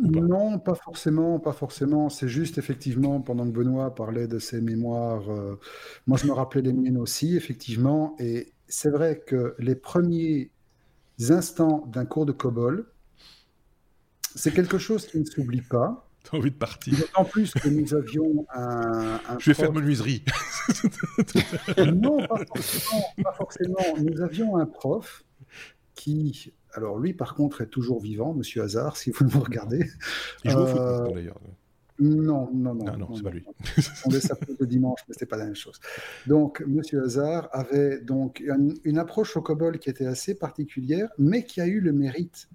non, pas forcément, pas forcément. C'est juste effectivement pendant que Benoît parlait de ses mémoires, euh, moi je me rappelais des miennes aussi, effectivement, et c'est vrai que les premiers instants d'un cours de COBOL, c'est quelque chose qui ne s'oublie pas. [LAUGHS] T'as envie de partir. En plus que nous avions un. Je vais faire menuiserie. [LAUGHS] non, pas forcément, pas forcément. Nous avions un prof qui. Alors, lui, par contre, est toujours vivant, monsieur Hazard, si vous me regardez. Il joue au foot, euh, d'ailleurs. Non, non, non. Ah non, c'est pas lui. On laisse ça le dimanche, mais c'est pas la même chose. Donc, Monsieur Hazard avait donc une, une approche au COBOL qui était assez particulière, mais qui a eu le mérite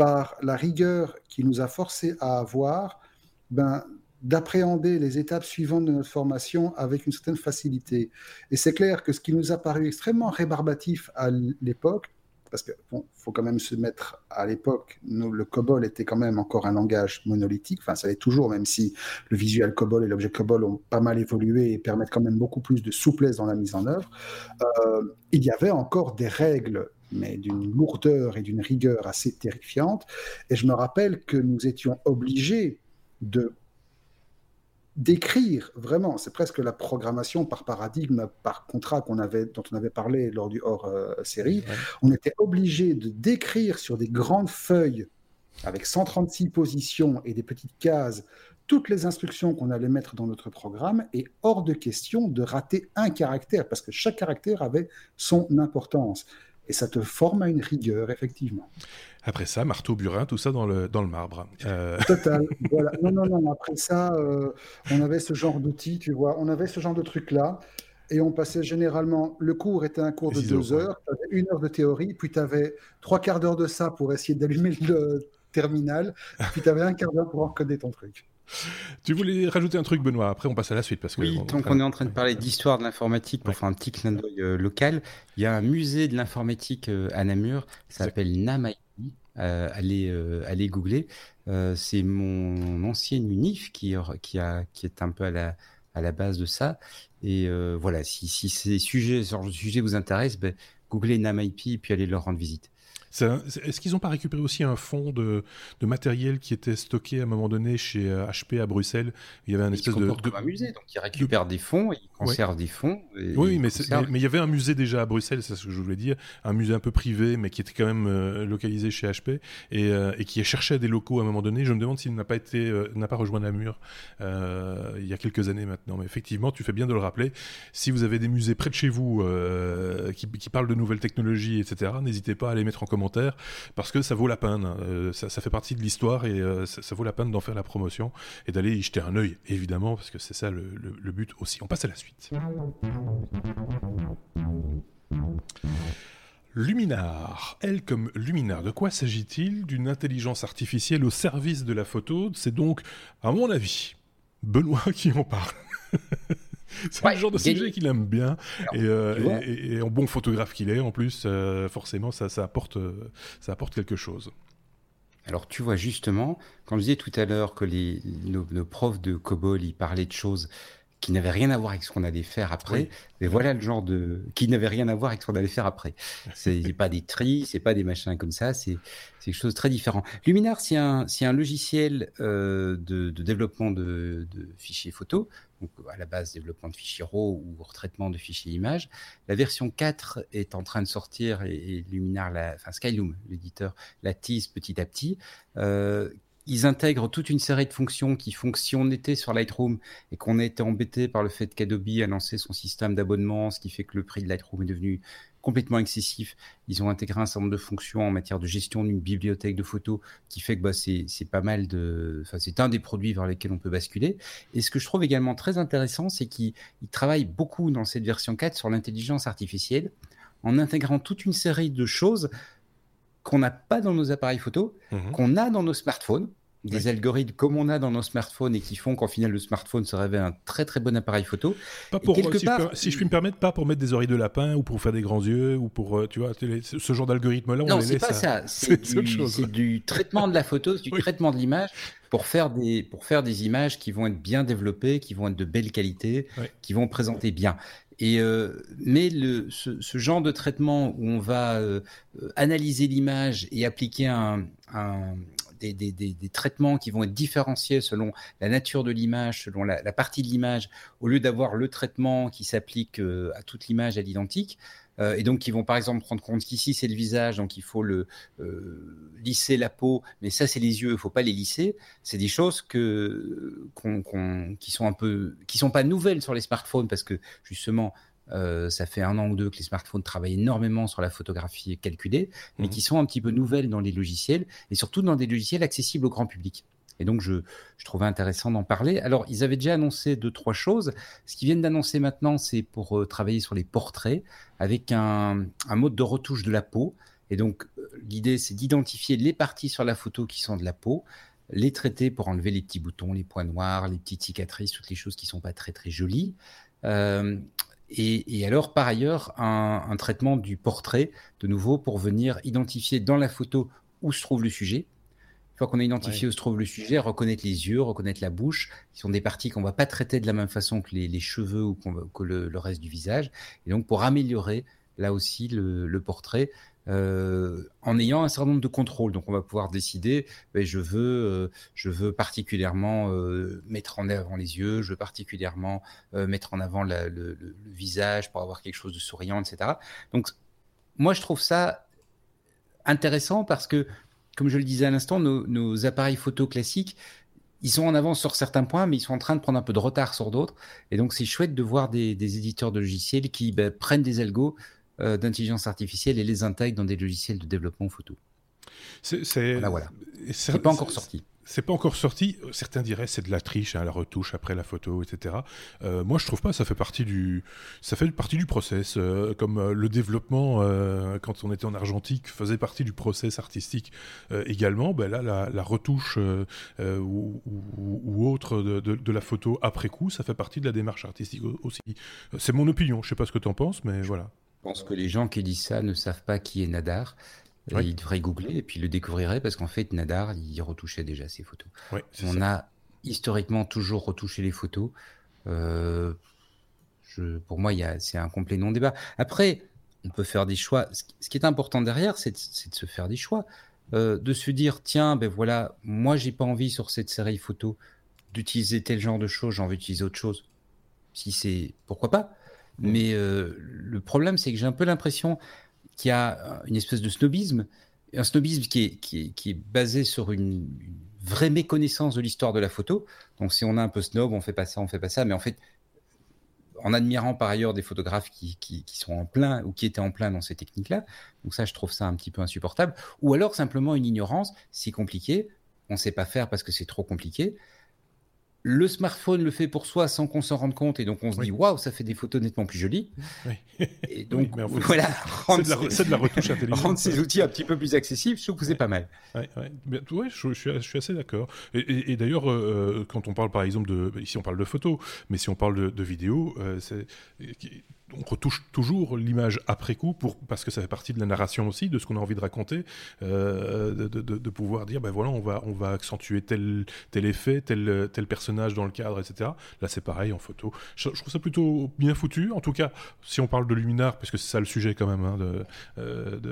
par la rigueur qui nous a forcé à avoir, ben, d'appréhender les étapes suivantes de notre formation avec une certaine facilité. Et c'est clair que ce qui nous a paru extrêmement rébarbatif à l'époque, parce qu'il bon, faut quand même se mettre à l'époque, le COBOL était quand même encore un langage monolithique, enfin ça l'est toujours, même si le visuel COBOL et l'objet COBOL ont pas mal évolué et permettent quand même beaucoup plus de souplesse dans la mise en œuvre, euh, il y avait encore des règles mais d'une lourdeur et d'une rigueur assez terrifiante. Et je me rappelle que nous étions obligés de d'écrire vraiment, c'est presque la programmation par paradigme, par contrat qu'on avait, dont on avait parlé lors du hors euh, série. On était obligé de décrire sur des grandes feuilles avec 136 positions et des petites cases toutes les instructions qu'on allait mettre dans notre programme et hors de question de rater un caractère parce que chaque caractère avait son importance et ça te forme à une rigueur, effectivement. Après ça, marteau, burin, tout ça dans le, dans le marbre. Euh, Total. [LAUGHS] voilà. Non, non, non. Après ça, euh, on avait ce genre d'outils, tu vois. On avait ce genre de trucs-là. Et on passait généralement, le cours était un cours de deux heures, avais une heure de théorie, puis tu avais trois quarts d'heure de ça pour essayer d'allumer le terminal, puis tu avais un quart d'heure pour encoder ton truc. Tu voulais rajouter un truc, Benoît? Après, on passe à la suite. Parce que oui, tant qu'on est en train de parler d'histoire de l'informatique, pour faire un petit clin d'œil euh, local, il y a un musée de l'informatique euh, à Namur, ça s'appelle NAMIT. Euh, allez, euh, allez googler. c'est mon ancienne UNIF qui, qui, a, qui est un peu à la, à la base de ça. Et voilà, si, si ces sujets, ce sujet vous intéresse, ben, googlez NAMIP et puis allez leur rendre visite. Est-ce qu'ils n'ont pas récupéré aussi un fonds de, matériel qui était stocké à un moment donné chez HP euh, à Bruxelles? Il y avait un espèce de, de... un musée, donc ils récupèrent des fonds, ils conservent des fonds. oui, mais, mais, il y avait un musée déjà à Bruxelles, c'est ce que je voulais dire, un musée un peu privé, mais qui était quand même euh, localisé chez HP et, euh, et, qui cherchait des locaux à un moment donné. Je me demande s'il n'a pas été, n'a pas rejoint Namur il y a quelques années maintenant. Mais effectivement, tu fais bien de le rappeler. Si vous avez des musées près de chez vous qui, qui, parlent de nouvelles technologies, etc., n'hésitez pas à les mettre en commentaire parce que ça vaut la peine. Euh, ça, fait partie de l'histoire et euh, ça, vaut la peine d'en faire la promotion et d'aller y jeter un œil, évidemment, parce que c'est ça le, but aussi. On passe à la suite. Luminar. Elle comme Luminar. De quoi s'agit-il? D'une intelligence artificielle au service de la photo. C'est donc, à mon avis, Benoît qui en parle. [LAUGHS] [LAUGHS] c'est le genre de sujet qu'il aime bien. Euh, et, en bon photographe qu'il est, en plus, euh, forcément, ça, apporte, euh, ça apporte quelque chose. Alors tu vois justement, quand je disais tout à l'heure que les, nos, profs de COBOL, ils parlaient de choses qui n'avaient rien à voir avec ce qu'on allait faire après. Mais voilà le genre de qui n'avait rien à voir avec ce qu'on allait faire après. [LAUGHS] C'est pas des tris, c'est pas des machins comme ça, c'est quelque chose de très différent. Luminar, c'est un c'est un logiciel euh, de, de, développement de, de, fichiers photos, donc à la base développement de fichiers RAW ou retraitement de fichiers images. La version 4 est en train de sortir et, Luminar, la, enfin Skyloom, l'éditeur, la tease petit à petit. Euh, ils intègrent toute une série de fonctions qui font que si on était sur Lightroom et qu'on était embêté par le fait qu'Adobe a lancé son système d'abonnement, ce qui fait que le prix de Lightroom est devenu complètement excessif. Ils ont intégré un certain nombre de fonctions en matière de gestion d'une bibliothèque de photos qui fait que bah, c'est pas mal de. Enfin, c'est un des produits vers lesquels on peut basculer. Et ce que je trouve également très intéressant, c'est qu'ils travaillent beaucoup dans cette version 4 sur l'intelligence artificielle en intégrant toute une série de choses qu'on n'a pas dans nos appareils photo, mmh qu'on a dans nos smartphones des algorithmes comme on a dans nos smartphones et qui font qu'en final le smartphone se révèle un très très bon appareil photo. Pas pour, si, je peux, si, je puis me permettre, pas pour mettre des oreilles de lapin ou pour faire des grands yeux ou pour, euh, tu vois, ce genre d'algorithme-là, on non, laisse. Pas ça. [LAUGHS] C'est du, du, traitement de la photo, c'est du [LAUGHS] traitement de l'image pour faire, des, pour faire des images qui vont être bien développées, qui vont être de belle qualité, qui vont présenter bien. Et euh, mais le, ce, ce, genre de traitement où on va euh, analyser l'image et appliquer un, un, des, traitements qui vont être différenciés selon la nature de l'image, selon la, partie de l'image, au lieu d'avoir le traitement qui s'applique euh, à toute l'image à l'identique. Euh, et donc, qui vont par exemple prendre compte qu'ici c'est le visage, donc il faut le euh, lisser la peau, mais ça c'est les yeux, il faut pas les lisser. C'est des choses que qui sont un peu, qui sont pas nouvelles sur les smartphones parce que justement euh, ça fait un an ou deux que les smartphones travaillent énormément sur la photographie calculée, mais mhm. qui sont un petit peu nouvelles dans les logiciels et surtout dans des logiciels accessibles au grand public. Et donc, je, je trouvais intéressant d'en parler. Alors, ils avaient déjà annoncé deux, trois choses. Ce qu'ils viennent d'annoncer maintenant, c'est pour euh, travailler sur les portraits avec un, un, mode de retouche de la peau. Et donc, euh, l'idée, c'est d'identifier les parties sur la photo qui sont de la peau, les traiter pour enlever les petits boutons, les points noirs, les petites cicatrices, toutes les choses qui sont pas très, très jolies. Euh, et, alors, par ailleurs, un, traitement du portrait, de nouveau, pour venir identifier dans la photo où se trouve le sujet. Une fois qu'on a identifié où se trouve le sujet, reconnaître les yeux, reconnaître la bouche, qui sont des parties qu'on va pas traiter de la même façon que les, cheveux ou que le, reste du visage. Et donc, pour améliorer là aussi le portrait, euh, en ayant un certain nombre de contrôles. Donc, on va pouvoir décider, ben, je veux, euh, je veux particulièrement euh, mettre en avant les yeux, je veux particulièrement mettre en avant le, visage pour avoir quelque chose de souriant, etc. Donc, moi, je trouve ça intéressant parce que, comme je le disais à l'instant, nos, appareils photo classiques, ils sont en avance sur certains points, mais ils sont en train de prendre un peu de retard sur d'autres. Et donc, c'est chouette de voir des, éditeurs de logiciels qui ben, prennent des algos euh, d'intelligence artificielle et les intègrent dans des logiciels de développement photo. C'est voilà, pas encore sorti. C'est pas encore sorti. Certains diraient c'est de la triche, hein, la retouche après la photo, etc. Euh, moi, je trouve pas. Ça fait partie du, ça fait partie du process. Euh, comme le développement, quand on était en argentique, faisait partie du process artistique également. Ben là, la, retouche ou, autre de, de, la photo après coup, ça fait partie de la démarche artistique aussi. C'est mon opinion. Je sais pas ce que tu en penses, mais voilà. Je pense que les gens qui disent ça ne savent pas qui est Nadar. Ils devraient googler et puis le découvriraient parce qu'en fait, Nadar, il retouchait déjà ses photos. On a historiquement toujours retouché les photos. Euh, je, pour moi, c'est un complet non-débat. Après, on peut faire des choix. Ce qui est important derrière, c'est de, se faire des choix. Euh, de se dire, tiens, ben voilà, moi, j'ai pas envie sur cette série photo d'utiliser tel genre de choses, j'ai envie d'utiliser autre chose. Si c'est, pourquoi pas? Mais euh, le problème, c'est que j'ai un peu l'impression qu'il y a une espèce de snobisme, un snobisme qui est, qui est, qui est basé sur une, vraie méconnaissance de l'histoire de la photo. Donc, si on est un peu snob, on fait pas ça, on fait pas ça. Mais en fait, en admirant par ailleurs des photographes qui, qui, qui, sont en plein ou qui étaient en plein dans ces techniques-là. Donc ça, je trouve ça un petit peu insupportable. Ou alors simplement une ignorance, c'est compliqué, on ne sait pas faire parce que c'est trop compliqué le smartphone le fait pour soi sans qu'on s'en rende compte et donc on se dit waouh ça fait des photos nettement plus jolies. Et donc voilà c'est de, la retouche intelligente. [LAUGHS] rendre ces outils un petit peu plus accessibles je trouve que c'est pas mal. Ouais, je, suis, assez d'accord. Et, d'ailleurs euh, quand on parle par exemple de ici on parle de photos mais si on parle de, vidéos euh, c'est on retouche toujours l'image après coup pour, parce que ça fait partie de la narration aussi, de ce qu'on a envie de raconter, euh, de, pouvoir dire, ben voilà, on va, on va accentuer tel, tel effet, tel, tel personnage dans le cadre, etc. Là, c'est pareil en photo. Je, trouve ça plutôt bien foutu. En tout cas, si on parle de Luminar, parce que c'est ça le sujet quand même, hein, euh,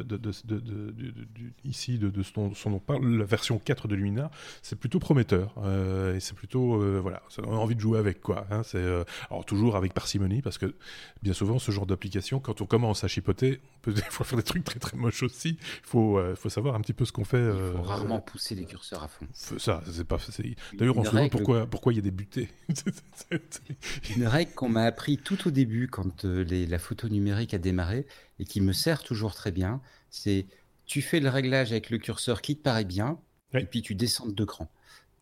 ici, de, ce dont, on parle, la version 4 de Luminar, c'est plutôt prometteur. Euh, et c'est plutôt, voilà, on a envie de jouer avec, quoi. Hein, c'est, alors toujours avec parcimonie, parce que bien souvent, souvent ce genre d'application, quand on commence à chipoter, on peut [LAUGHS] des fois faire des trucs très très moches aussi. Il faut, faut savoir un petit peu ce qu'on fait. Il faut rarement pousser les curseurs à fond. Ça, c'est pas. D'ailleurs, on se demande pourquoi, pourquoi il y a des butées. [LAUGHS] une règle qu'on m'a appris tout au début quand la photo numérique a démarré et qui me sert toujours très bien, c'est tu fais le réglage avec le curseur qui te paraît bien, et puis tu descends de deux crans.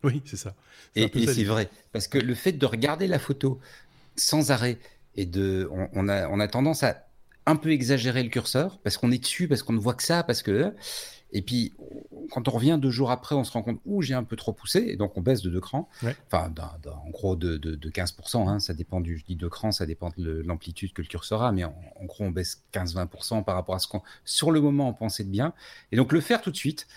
Oui, c'est ça. Et, c'est vrai. Parce que le fait de regarder la photo sans arrêt et de. On, a, on a tendance à un peu exagérer le curseur parce qu'on est dessus, parce qu'on ne voit que ça, parce que. Et puis, quand on revient deux jours après, on se rend compte, où j'ai un peu trop poussé, et donc on baisse de deux crans. Enfin, en gros, de, de, 15%, hein, ça dépend du, je dis deux crans, ça dépend de l'amplitude que le curseur a, mais en, en gros, on baisse 15-20% par rapport à ce qu'on, sur le moment, on pensait de bien. Et donc, le faire tout de suite,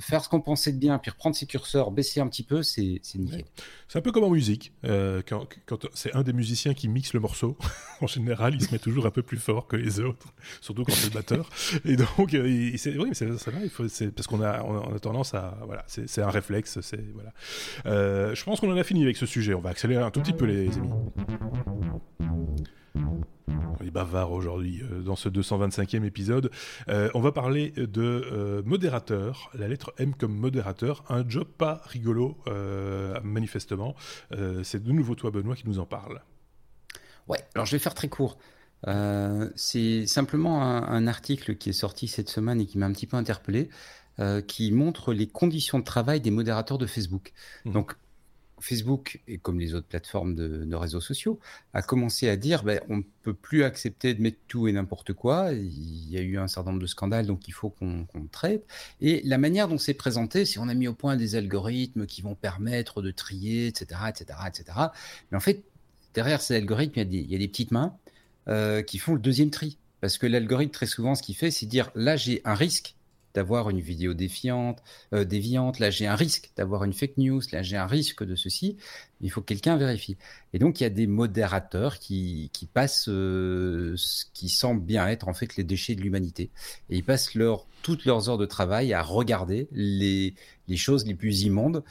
faire ce qu'on pensait de bien, puis reprendre ses curseurs, baisser un petit peu, c'est nickel. C'est un peu comme en musique. Euh, quand, c'est un des musiciens qui mixe le morceau, [LAUGHS] en général, il se met toujours un peu plus fort que les autres, surtout quand c'est le batteur. Et donc, euh, oui, mais c'est ça parce qu'on a, on a tendance à, voilà, c'est un réflexe. Voilà. Euh, je pense qu'on en a fini avec ce sujet. On va accélérer un tout petit peu les amis. Bavard aujourd'hui euh, dans ce 225e épisode. Euh, on va parler de euh, modérateur, la lettre M comme modérateur, un job pas rigolo manifestement. C'est de nouveau toi Benoît qui nous en parle. Ouais, alors je vais faire très court. c'est simplement un, article qui est sorti cette semaine et qui m'a un petit peu interpellé, qui montre les conditions de travail des modérateurs de Facebook. Mmh. Donc Facebook, et comme les autres plateformes de, réseaux sociaux, a commencé à dire ben, on ne peut plus accepter de mettre tout et n'importe quoi. Il y a eu un certain nombre de scandales, donc il faut qu'on traite. Et la manière dont c'est présenté, si on a mis au point des algorithmes qui vont permettre de trier, etc., etc., etc. Mais en fait, derrière ces algorithmes, il y a des, petites mains euh, qui font le deuxième tri. Parce que l'algorithme, très souvent, ce qu'il fait, c'est dire là, j'ai un risque d'avoir une vidéo défiante, euh, déviante, là j'ai un risque d'avoir une fake news, là j'ai un risque de ceci, il faut que quelqu'un vérifie. Et donc il y a des modérateurs qui, qui passent euh, ce qui semble bien être en fait les déchets de l'humanité. Et ils passent leur, toutes leurs heures de travail à regarder les, les choses les plus immondes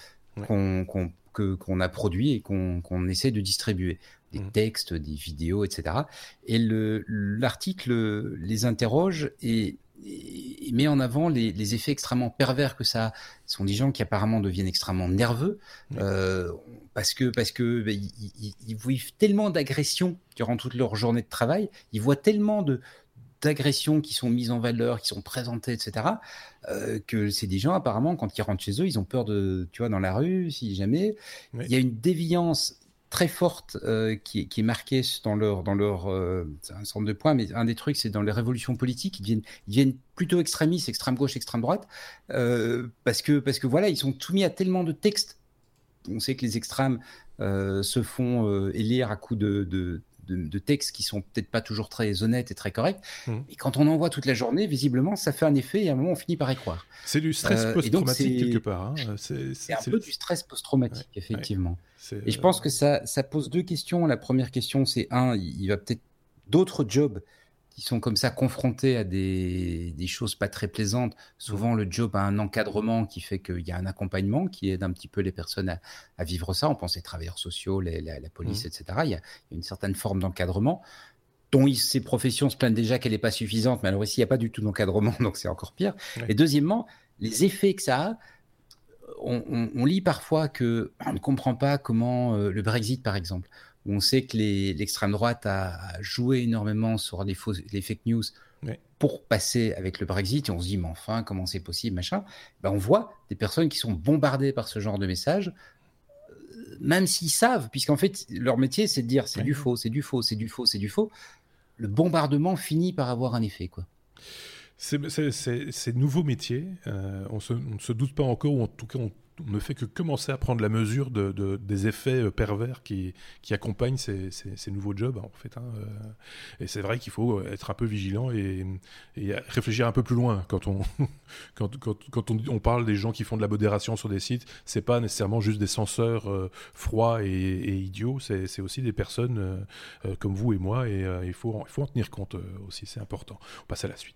qu'on qu'on a produit et qu'on essaie de distribuer des mmh. textes, des vidéos, etc. Et l'article les interroge et et met en avant les, effets extrêmement pervers que ça a. Ce sont des gens qui apparemment deviennent extrêmement nerveux euh, parce que parce que bah, ils, vivent tellement d'agressions durant toute leur journée de travail, ils voient tellement de d'agressions qui sont mises en valeur, qui sont présentées, etc. Euh, que c'est des gens apparemment quand ils rentrent chez eux, ils ont peur de, tu vois, dans la rue, si jamais. Il y a une déviance très forte euh, qui, est marquée dans leur, dans leur euh, un centre de points, mais un des trucs, c'est dans les révolutions politiques, ils deviennent, ils deviennent plutôt extrémistes, extrême gauche, extrême droite, euh, parce que parce que voilà, ils sont soumis à tellement de textes. On sait que les extrêmes se font élire à coups de, de de, textes qui sont peut-être pas toujours très honnêtes et très corrects. Mmh. Et quand on en voit toute la journée, visiblement, ça fait un effet et à un moment, on finit par y croire. C'est du stress euh, post-traumatique quelque part. Hein. C'est un peu du stress post-traumatique, effectivement. Et je pense que ça, ça pose deux questions. La première question, c'est un, il va peut-être d'autres jobs qui sont comme ça confrontés à des, des, choses pas très plaisantes. Souvent, le job a un encadrement qui fait qu'il y a un accompagnement qui aide un petit peu les personnes à, à vivre ça. On pense les travailleurs sociaux, la, la, police, mmh. etc. Il y, a, une certaine forme d'encadrement dont ces professions se plaignent déjà qu'elle n'est pas suffisante, mais alors ici, il n'y a pas du tout d'encadrement, [LAUGHS] donc c'est encore pire. Et deuxièmement, les effets que ça a, on, on, on lit parfois que on ne comprend pas comment euh, le Brexit, par exemple, on sait que l'extrême droite a, joué énormément sur les, les fake news pour passer avec le Brexit, et on se dit, mais enfin, comment c'est possible, machin. Ben, on voit des personnes qui sont bombardées par ce genre de messages, euh, même s'ils savent, puisqu'en fait, leur métier, c'est de dire, c'est du faux, c'est du faux, c'est du faux, c'est du faux. Le bombardement finit par avoir un effet, quoi. Ces nouveaux métiers, euh, on, ne se doute pas encore, ou en tout cas on on ne fait que commencer à prendre la mesure de, des effets euh, pervers qui, qui accompagnent ces, nouveaux jobs, en fait. Hein, euh. Et c'est vrai qu'il faut être un peu vigilant et, réfléchir un peu plus loin. Quand on, [LAUGHS] quand, on, parle des gens qui font de la modération sur des sites, c'est pas nécessairement juste des censeurs euh, froids et, idiots, c'est aussi des personnes comme vous et moi, et il, faut, il faut en tenir compte aussi, c'est important. On passe à la suite.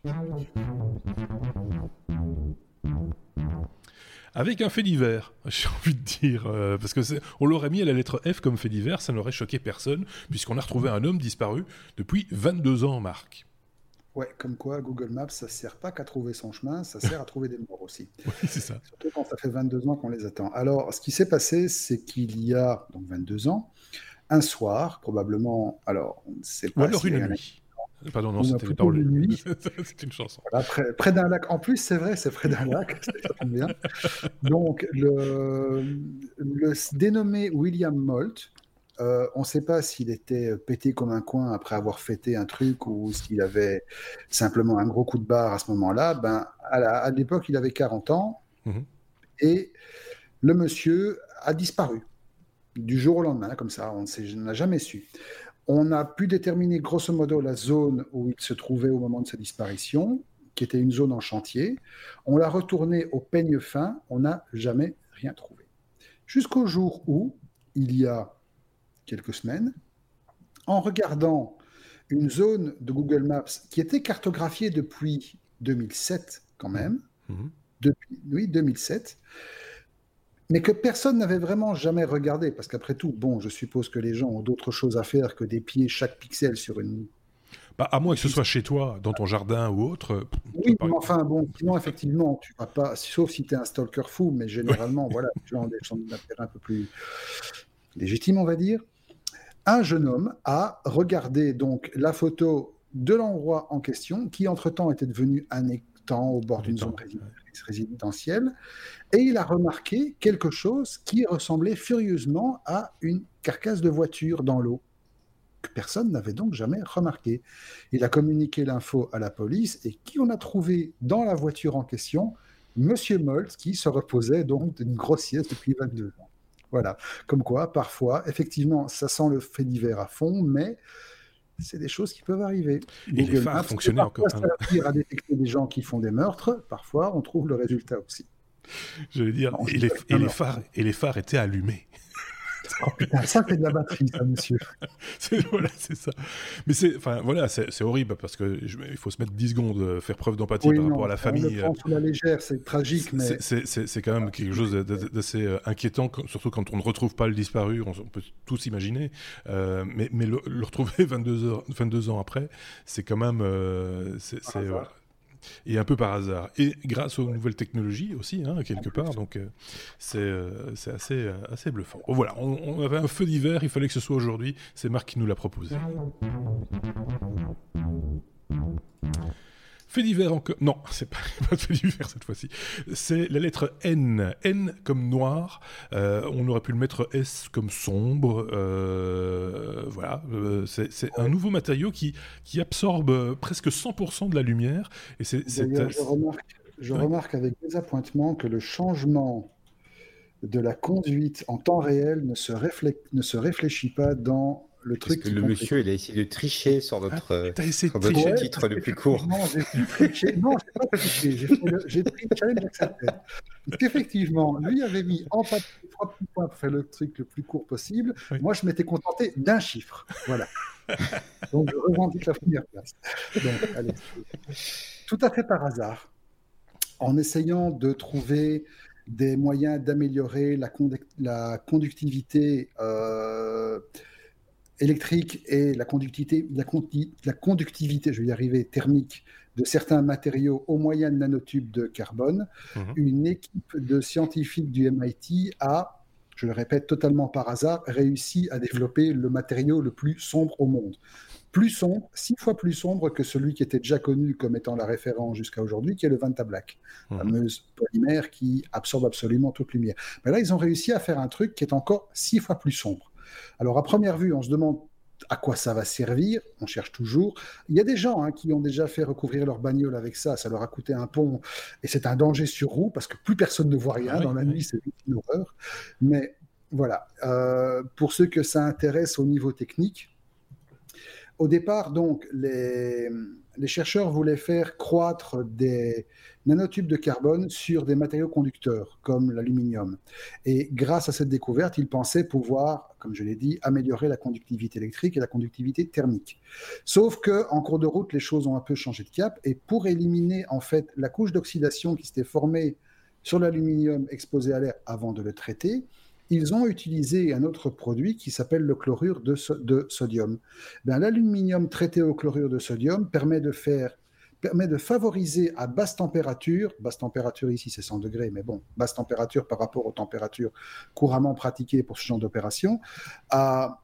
Avec un fait divers, [LAUGHS] j'ai envie de dire, euh, parce que on l'aurait mis à la lettre F comme fait divers, ça n'aurait choqué personne, puisqu'on a retrouvé un homme disparu depuis 22 ans, Marc. Ouais, comme quoi Google Maps, ça sert pas qu'à trouver son chemin, ça sert à [LAUGHS] trouver des morts aussi. Oui, c'est ça. Surtout quand ça fait 22 ans qu'on les attend. Alors, ce qui s'est passé, c'est qu'il y a donc 22 ans, un soir, probablement, alors, c'est pas. Ou alors une nuit. Pardon, non, c'était une [LAUGHS] c'est une chanson. près, d'un lac. En plus, c'est vrai, c'est près d'un lac. [LAUGHS] ça bien. Donc, le, le dénommé William Moult, euh, on ne sait pas s'il était pété comme un coin après avoir fêté un truc ou s'il avait simplement un gros coup de barre à ce moment-là. Ben, à l'époque, il avait 40 ans mhm. et le monsieur a disparu du jour au lendemain, comme ça, on n'a jamais su. On a pu déterminer grosso modo la zone où il se trouvait au moment de sa disparition, qui était une zone en chantier. On l'a retourné au peigne fin, on n'a jamais rien trouvé. Jusqu'au jour où, il y a quelques semaines, en regardant une zone de Google Maps qui était cartographiée depuis 2007 quand même, mmh. depuis, oui, 2007, mais que personne n'avait vraiment jamais regardé, parce qu'après tout, bon, je suppose que les gens ont d'autres choses à faire que des pieds chaque pixel sur une... Bah, à moins que ce soit chez toi, dans ton jardin ou autre. Oui, mais enfin, bon, sinon, effectivement, tu vas pas, sauf si tu es un stalker fou, mais généralement, voilà, tu as des gens un peu plus légitimes, on va dire. Un jeune homme a regardé donc la photo de l'endroit en question, qui entre-temps était devenu un étang au bord d'une zone résidentielle, et il a remarqué quelque chose qui ressemblait furieusement à une carcasse de voiture dans l'eau, que personne n'avait donc jamais remarqué. Il a communiqué l'info à la police, et qui on a trouvé dans la voiture en question? Monsieur Moltz, qui se reposait donc d'une grosse depuis 22 ans. Voilà, comme quoi, parfois, effectivement, ça sent le fait divers à fond, mais c'est des choses qui peuvent arriver. Et les phares fonctionnaient encore. Ça à détecter des gens qui font des meurtres, parfois on trouve le résultat aussi. Je veux dire, et, les, et, les phares, et les phares étaient allumés. Oh putain, ça fait de la batterie, ça, monsieur. [LAUGHS] voilà, c'est ça. Mais c'est, enfin, voilà, c'est horrible parce que il faut se mettre 10 secondes, euh, faire preuve d'empathie par rapport à la famille. On le prend la légère, c'est tragique, mais c'est quand même quelque chose d'assez euh, inquiétant, surtout quand on ne retrouve pas le disparu. On, peut tous imaginer, euh, mais, mais le, retrouver [LAUGHS] 22 heures, 22 ans après, c'est quand même, c'est et un peu par hasard. Et grâce aux nouvelles technologies aussi, hein, quelque part. Donc euh, euh, c'est assez, euh, assez bluffant. voilà, on, on, avait un feu d'hiver, il fallait que ce soit aujourd'hui. C'est Marc qui nous l'a proposé. Fait divers encore. Non, [LAUGHS] c'est pas, pas fait divers cette fois-ci. C'est la lettre N. N comme noir. Euh, on aurait pu le mettre S comme sombre. Euh, voilà. Euh, c'est un nouveau matériau qui, qui absorbe presque 100% de la lumière. Et c'est, je, remarque, je remarque avec désappointement que le changement de la conduite en temps réel ne se, ne se réfléchit pas dans le truc. que le monsieur, il a essayé de tricher sur notre, ah, essayé de titre le plus court. Non, j'ai triché. Non, j'ai pas triché. J'ai pris le challenge accepté. Effectivement, lui avait mis en papier trois petits points pour faire le truc le plus court possible. Moi, je m'étais contenté d'un chiffre. Voilà. [LAUGHS] Donc, je revendique la première place. Donc, allez. Tout à fait par hasard, en essayant de trouver des moyens d'améliorer la, la, conductivité euh, électrique et la conductivité, la, la conductivité, je vais y arriver, thermique de certains matériaux au moyen de nanotubes de carbone, mhm. une équipe de scientifiques du MIT a, je le répète totalement par hasard, réussi à développer le matériau le plus sombre au monde. Plus sombre, six fois plus sombre que celui qui était déjà connu comme étant la référence jusqu'à aujourd'hui, qui est le Vanta Black, mmh. fameuse polymère qui absorbe absolument toute lumière. Mais là, ils ont réussi à faire un truc qui est encore six fois plus sombre. Alors, à première vue, on se demande à quoi ça va servir On cherche toujours. Il y a des gens hein, qui ont déjà fait recouvrir leur bagnole avec ça. Ça leur a coûté un pont et c'est un danger sur roue parce que plus personne ne voit rien. Ah Dans la nuit, c'est une horreur. Mais voilà. Euh, pour ceux que ça intéresse au niveau technique, au départ, donc, les, les chercheurs voulaient faire croître des nanotubes de carbone sur des matériaux conducteurs comme l'aluminium. Et grâce à cette découverte, ils pensaient pouvoir, comme je l'ai dit, améliorer la conductivité électrique et la conductivité thermique. Sauf que en cours de route, les choses ont un peu changé de cap et pour éliminer en fait la couche d'oxydation qui s'était formée sur l'aluminium exposé à l'air avant de le traiter, ils ont utilisé un autre produit qui s'appelle le chlorure de, sodium. Ben, l'aluminium traité au chlorure de sodium permet de faire permet de favoriser à basse température, basse température ici c'est 100 degrés, mais bon, basse température par rapport aux températures couramment pratiquées pour ce genre d'opération, à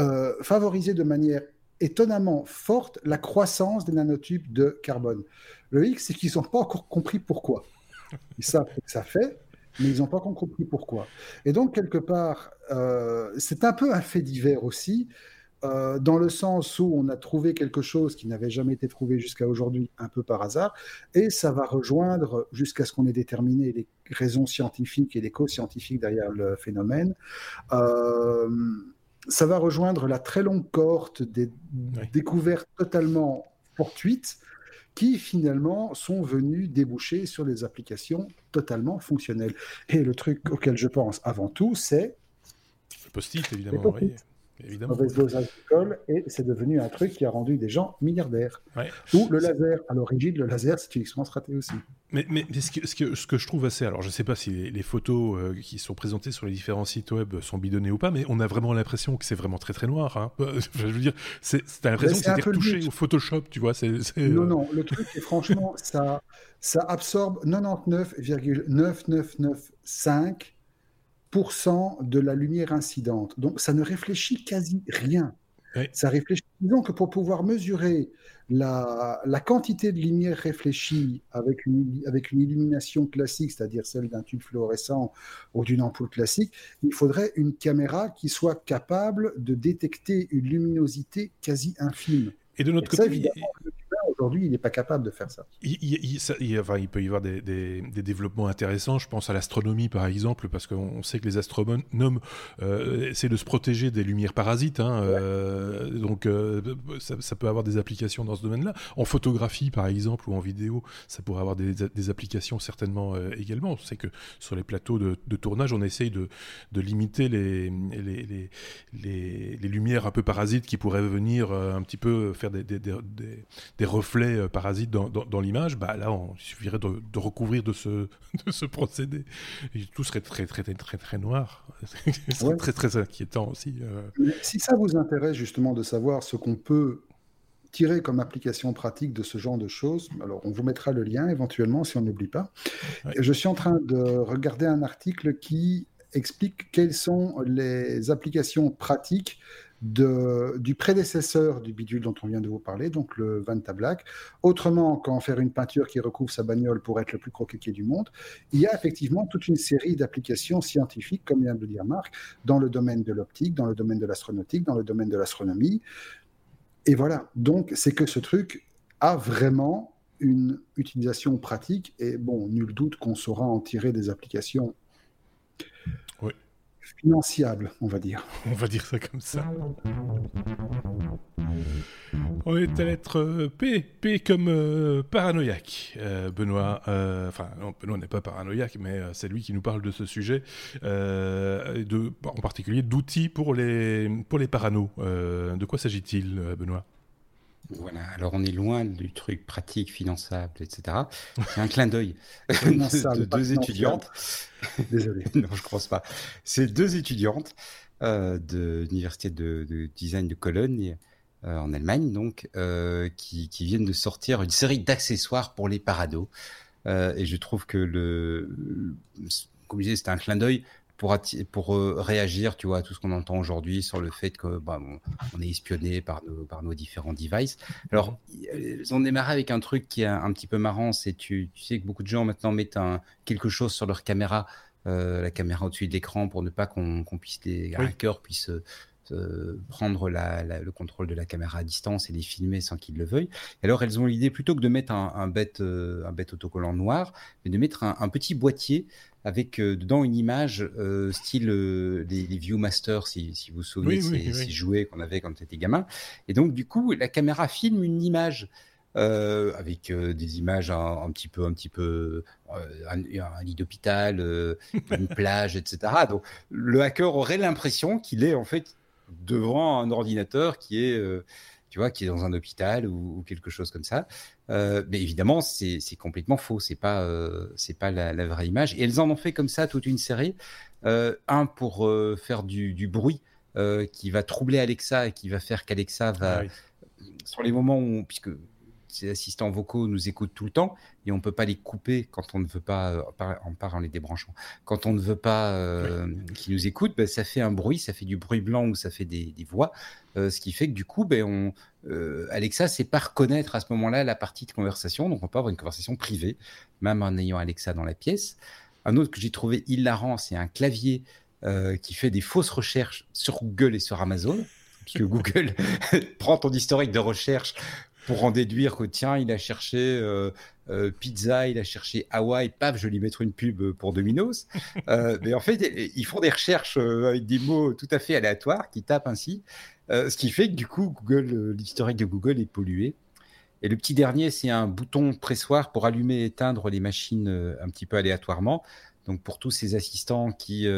euh, favoriser de manière étonnamment forte la croissance des nanotubes de carbone. Le X, c'est qu'ils n'ont pas encore compris pourquoi. Ils savent ce que ça fait, mais ils n'ont pas encore compris pourquoi. Et donc, quelque part, euh, c'est un peu un fait divers aussi, euh, dans le sens où on a trouvé quelque chose qui n'avait jamais été trouvé jusqu'à aujourd'hui, un peu par hasard, et ça va rejoindre, jusqu'à ce qu'on ait déterminé les raisons scientifiques et les causes scientifiques derrière le phénomène, euh, ça va rejoindre la très longue cohorte des découvertes totalement fortuites qui finalement sont venus déboucher sur des applications totalement fonctionnelles. Et le truc auquel je pense avant tout, c'est... Le post-it, évidemment. Évidemment. Mauvaise dose d'alcool, et c'est devenu un truc qui a rendu des gens milliardaires. Ou le laser. À l'origine, le laser, c'est une expérience ratée aussi. Mais, mais ce, que, ce, que, je trouve assez. Alors, je ne sais pas si les, photos euh, qui sont présentées sur les différents sites web sont bidonnées ou pas, mais on a vraiment l'impression que c'est vraiment très très noir. Hein. [LAUGHS] je veux dire, t'as l'impression que c'était retouché au Photoshop, tu vois. c'est Non, euh, non, le truc est franchement, ça, ça absorbe [LAUGHS] 99,9995 de la lumière incidente. Donc ça ne réfléchit quasi rien. Ça réfléchit. Disons que pour pouvoir mesurer la, la, quantité de lumière réfléchie avec une, avec une illumination classique, c'est-à-dire celle d'un tube fluorescent ou d'une ampoule classique, il faudrait une caméra qui soit capable de détecter une luminosité quasi infime. Et de notre côté, aujourd'hui, il n'est pas capable de faire ça. Il, il, peut y avoir des, développements intéressants. Je pense à l'astronomie, par exemple, parce qu'on sait que les astronomes euh, essaient de se protéger des lumières parasites. Hein, euh, donc, euh, ça, peut avoir des applications dans ce domaine-là. En photographie, par exemple, ou en vidéo, ça pourrait avoir des, applications certainement également. On sait que sur les plateaux de, tournage, on essaye de, limiter les les, les, lumières un peu parasites qui pourraient venir un petit peu faire des reflets euh, parasites dans, dans, l'image, bah là, on, il suffirait de, recouvrir de ce, [LAUGHS] de ce procédé. Et tout serait très, très, très, très, très noir. [LAUGHS] C'est très, très inquiétant aussi. Euh. Si ça vous intéresse justement de savoir ce qu'on peut tirer comme application pratique de ce genre de choses, alors on vous mettra le lien éventuellement si on n'oublie pas. Je suis en train de regarder un article qui explique quelles sont les applications pratiques du prédécesseur du bidule dont on vient de vous parler, donc le Vanta Black. Autrement qu'en faire une peinture qui recouvre sa bagnole pour être le plus croquetier du monde, il y a effectivement toute une série d'applications scientifiques, comme vient de le dire Marc, dans le domaine de l'optique, dans le domaine de l'astronautique, dans le domaine de l'astronomie. Et voilà, donc c'est que ce truc a vraiment une utilisation pratique et bon, nul doute qu'on saura en tirer des applications financiable, on va dire. On va dire ça comme ça. On est à l'être euh, P, P comme euh, paranoïaque. Euh, Benoît, enfin, Benoît n'est pas paranoïaque, mais c'est lui qui nous parle de ce sujet, de, en particulier d'outils pour les, pour les paranos. de quoi s'agit-il, Benoît? Voilà, alors on est loin du truc pratique, finançable, etc. C'est un clin d'œil [LAUGHS] de, deux étudiantes. [LAUGHS] Désolé. [LAUGHS] non, je ne pense pas. C'est deux étudiantes euh, de l'université de, design de Cologne, euh, en Allemagne, donc, euh, qui, qui, viennent de sortir une série d'accessoires pour les parados. et je trouve que le, comme je disais, c'était un clin d'œil pour, pour euh, réagir, tu vois, à tout ce qu'on entend aujourd'hui sur le fait que bah, on est espionné par nos, par nos différents devices. Alors, ils ont démarré avec un truc qui est un, petit peu marrant, c'est tu, tu sais que beaucoup de gens maintenant mettent un, quelque chose sur leur caméra, euh, la caméra au-dessus de l'écran pour ne pas qu'on puisse les hackers puissent euh, prendre la, le contrôle de la caméra à distance et les filmer sans qu'ils le veuillent. Alors elles ont l'idée plutôt que de mettre un, un bête, un bête autocollant noir, mais de mettre un, un petit boîtier avec euh, dedans une image euh, style euh, les, Viewmaster, si, si vous vous souvenez, ces, jouets qu'on avait quand on était gamin. Et donc, du coup, la caméra filme une image avec des images un, petit peu, un petit peu, un, lit d'hôpital, une [LAUGHS] plage, etc. Donc, le hacker aurait l'impression qu'il est en fait devant un ordinateur qui est tu vois, qui est dans un hôpital ou, quelque chose comme ça. Euh, mais évidemment, c'est complètement faux. C'est pas, euh, c'est pas la, vraie image. Et elles en ont fait comme ça toute une série. Euh, un pour faire du, bruit qui va troubler Alexa et qui va faire qu'Alexa va, ah sur les moments où, puisque ces assistants vocaux nous écoutent tout le temps et on ne peut pas les couper quand on ne veut pas, en part en les débranchant, quand on ne veut pas qu'ils nous écoutent, ben, ça fait un bruit, ça fait du bruit blanc ou ça fait des, voix, ce qui fait que du coup, ben, on, Alexa ne sait pas reconnaître à ce moment-là la partie de conversation, donc on peut avoir une conversation privée, même en ayant Alexa dans la pièce. Un autre que j'ai trouvé hilarant, c'est un clavier qui fait des fausses recherches sur Google et sur Amazon puisque [LAUGHS] Google [LAUGHS] prend ton historique de recherche pour en déduire que tiens, il a cherché euh, euh, pizza, il a cherché Hawaï, paf, je vais lui mettre une pub pour Domino's. [LAUGHS] Euh, mais en fait, ils font des recherches avec des mots tout à fait aléatoires qui tapent ainsi, ce qui fait que du coup, Google, l'historique de Google est pollué. Et le petit dernier, c'est un bouton pressoir pour allumer et éteindre les machines un petit peu aléatoirement. Donc pour tous ces assistants qui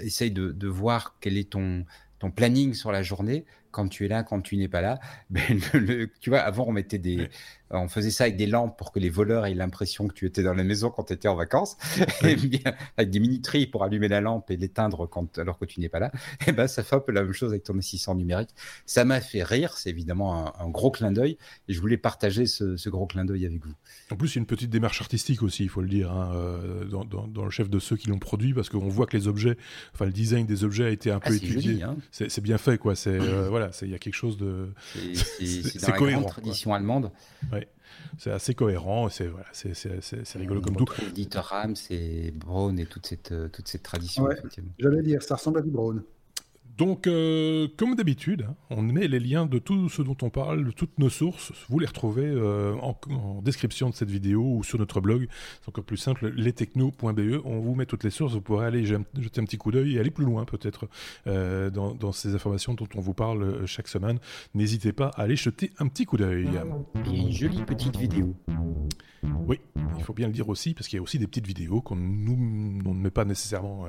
essayent de, de, voir quel est ton, ton planning sur la journée, quand tu es là, quand tu n'es pas là. [LAUGHS] Ben, tu vois, avant, on mettait des, on faisait ça avec des lampes pour que les voleurs aient l'impression que tu étais dans la maison quand tu étais en vacances, [LAUGHS] et bien, avec des mini-trilles pour allumer la lampe et l'éteindre quand, alors que tu n'es pas là. [LAUGHS] Et ben, ça fait un peu la même chose avec ton assistant numérique. Ça m'a fait rire, c'est évidemment un, gros clin d'œil, et je voulais partager ce, gros clin d'œil avec vous. En plus, il y a une petite démarche artistique aussi, il faut le dire, hein, euh, dans, le chef de ceux qui l'ont produit, parce qu'on voit que les objets, enfin le design des objets a été un ah, peu étudié. Hein. C'est bien fait, quoi. C'est euh, [CLEARS THROAT] voilà, il y a quelque chose de. C'est [LAUGHS] cohérent. Grande tradition allemande. Ouais c'est assez cohérent, c'est voilà, c'est rigolo comme tout. Dieter Rams et Braun et toute cette, euh, toute cette tradition. J'allais dire, ça ressemble à du Braun. Donc, euh, comme d'habitude, on met les liens de tout ce dont on parle, de toutes nos sources. Vous les retrouvez euh, en, description de cette vidéo ou sur notre blog. C'est encore plus simple, lestechno.be. On vous met toutes les sources. Vous pourrez aller jeter un petit coup d'œil et aller plus loin peut-être euh, dans, ces informations dont on vous parle chaque semaine. N'hésitez pas à aller jeter un petit coup d'œil. Et une jolie petite vidéo. Oui, il faut bien le dire aussi, parce qu'il y a aussi des petites vidéos qu'on ne met pas nécessairement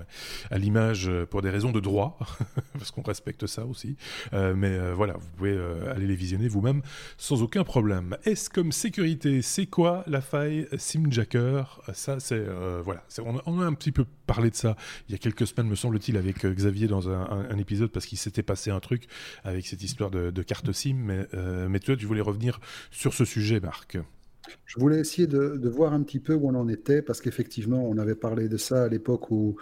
à l'image pour des raisons de droit. [LAUGHS] [LAUGHS] parce qu'on respecte ça aussi. Euh, mais euh, voilà, vous pouvez euh, aller les visionner vous-même sans aucun problème. Est-ce comme sécurité C'est quoi la faille Simjacker Ça, c'est voilà, on, a un petit peu parlé de ça il y a quelques semaines, me semble-t-il, avec Xavier dans un, épisode parce qu'il s'était passé un truc avec cette histoire de, carte SIM. Mais, toi, tu voulais revenir sur ce sujet, Marc. Je voulais essayer de, voir un petit peu où on en était, parce qu'effectivement, on avait parlé de ça à l'époque où,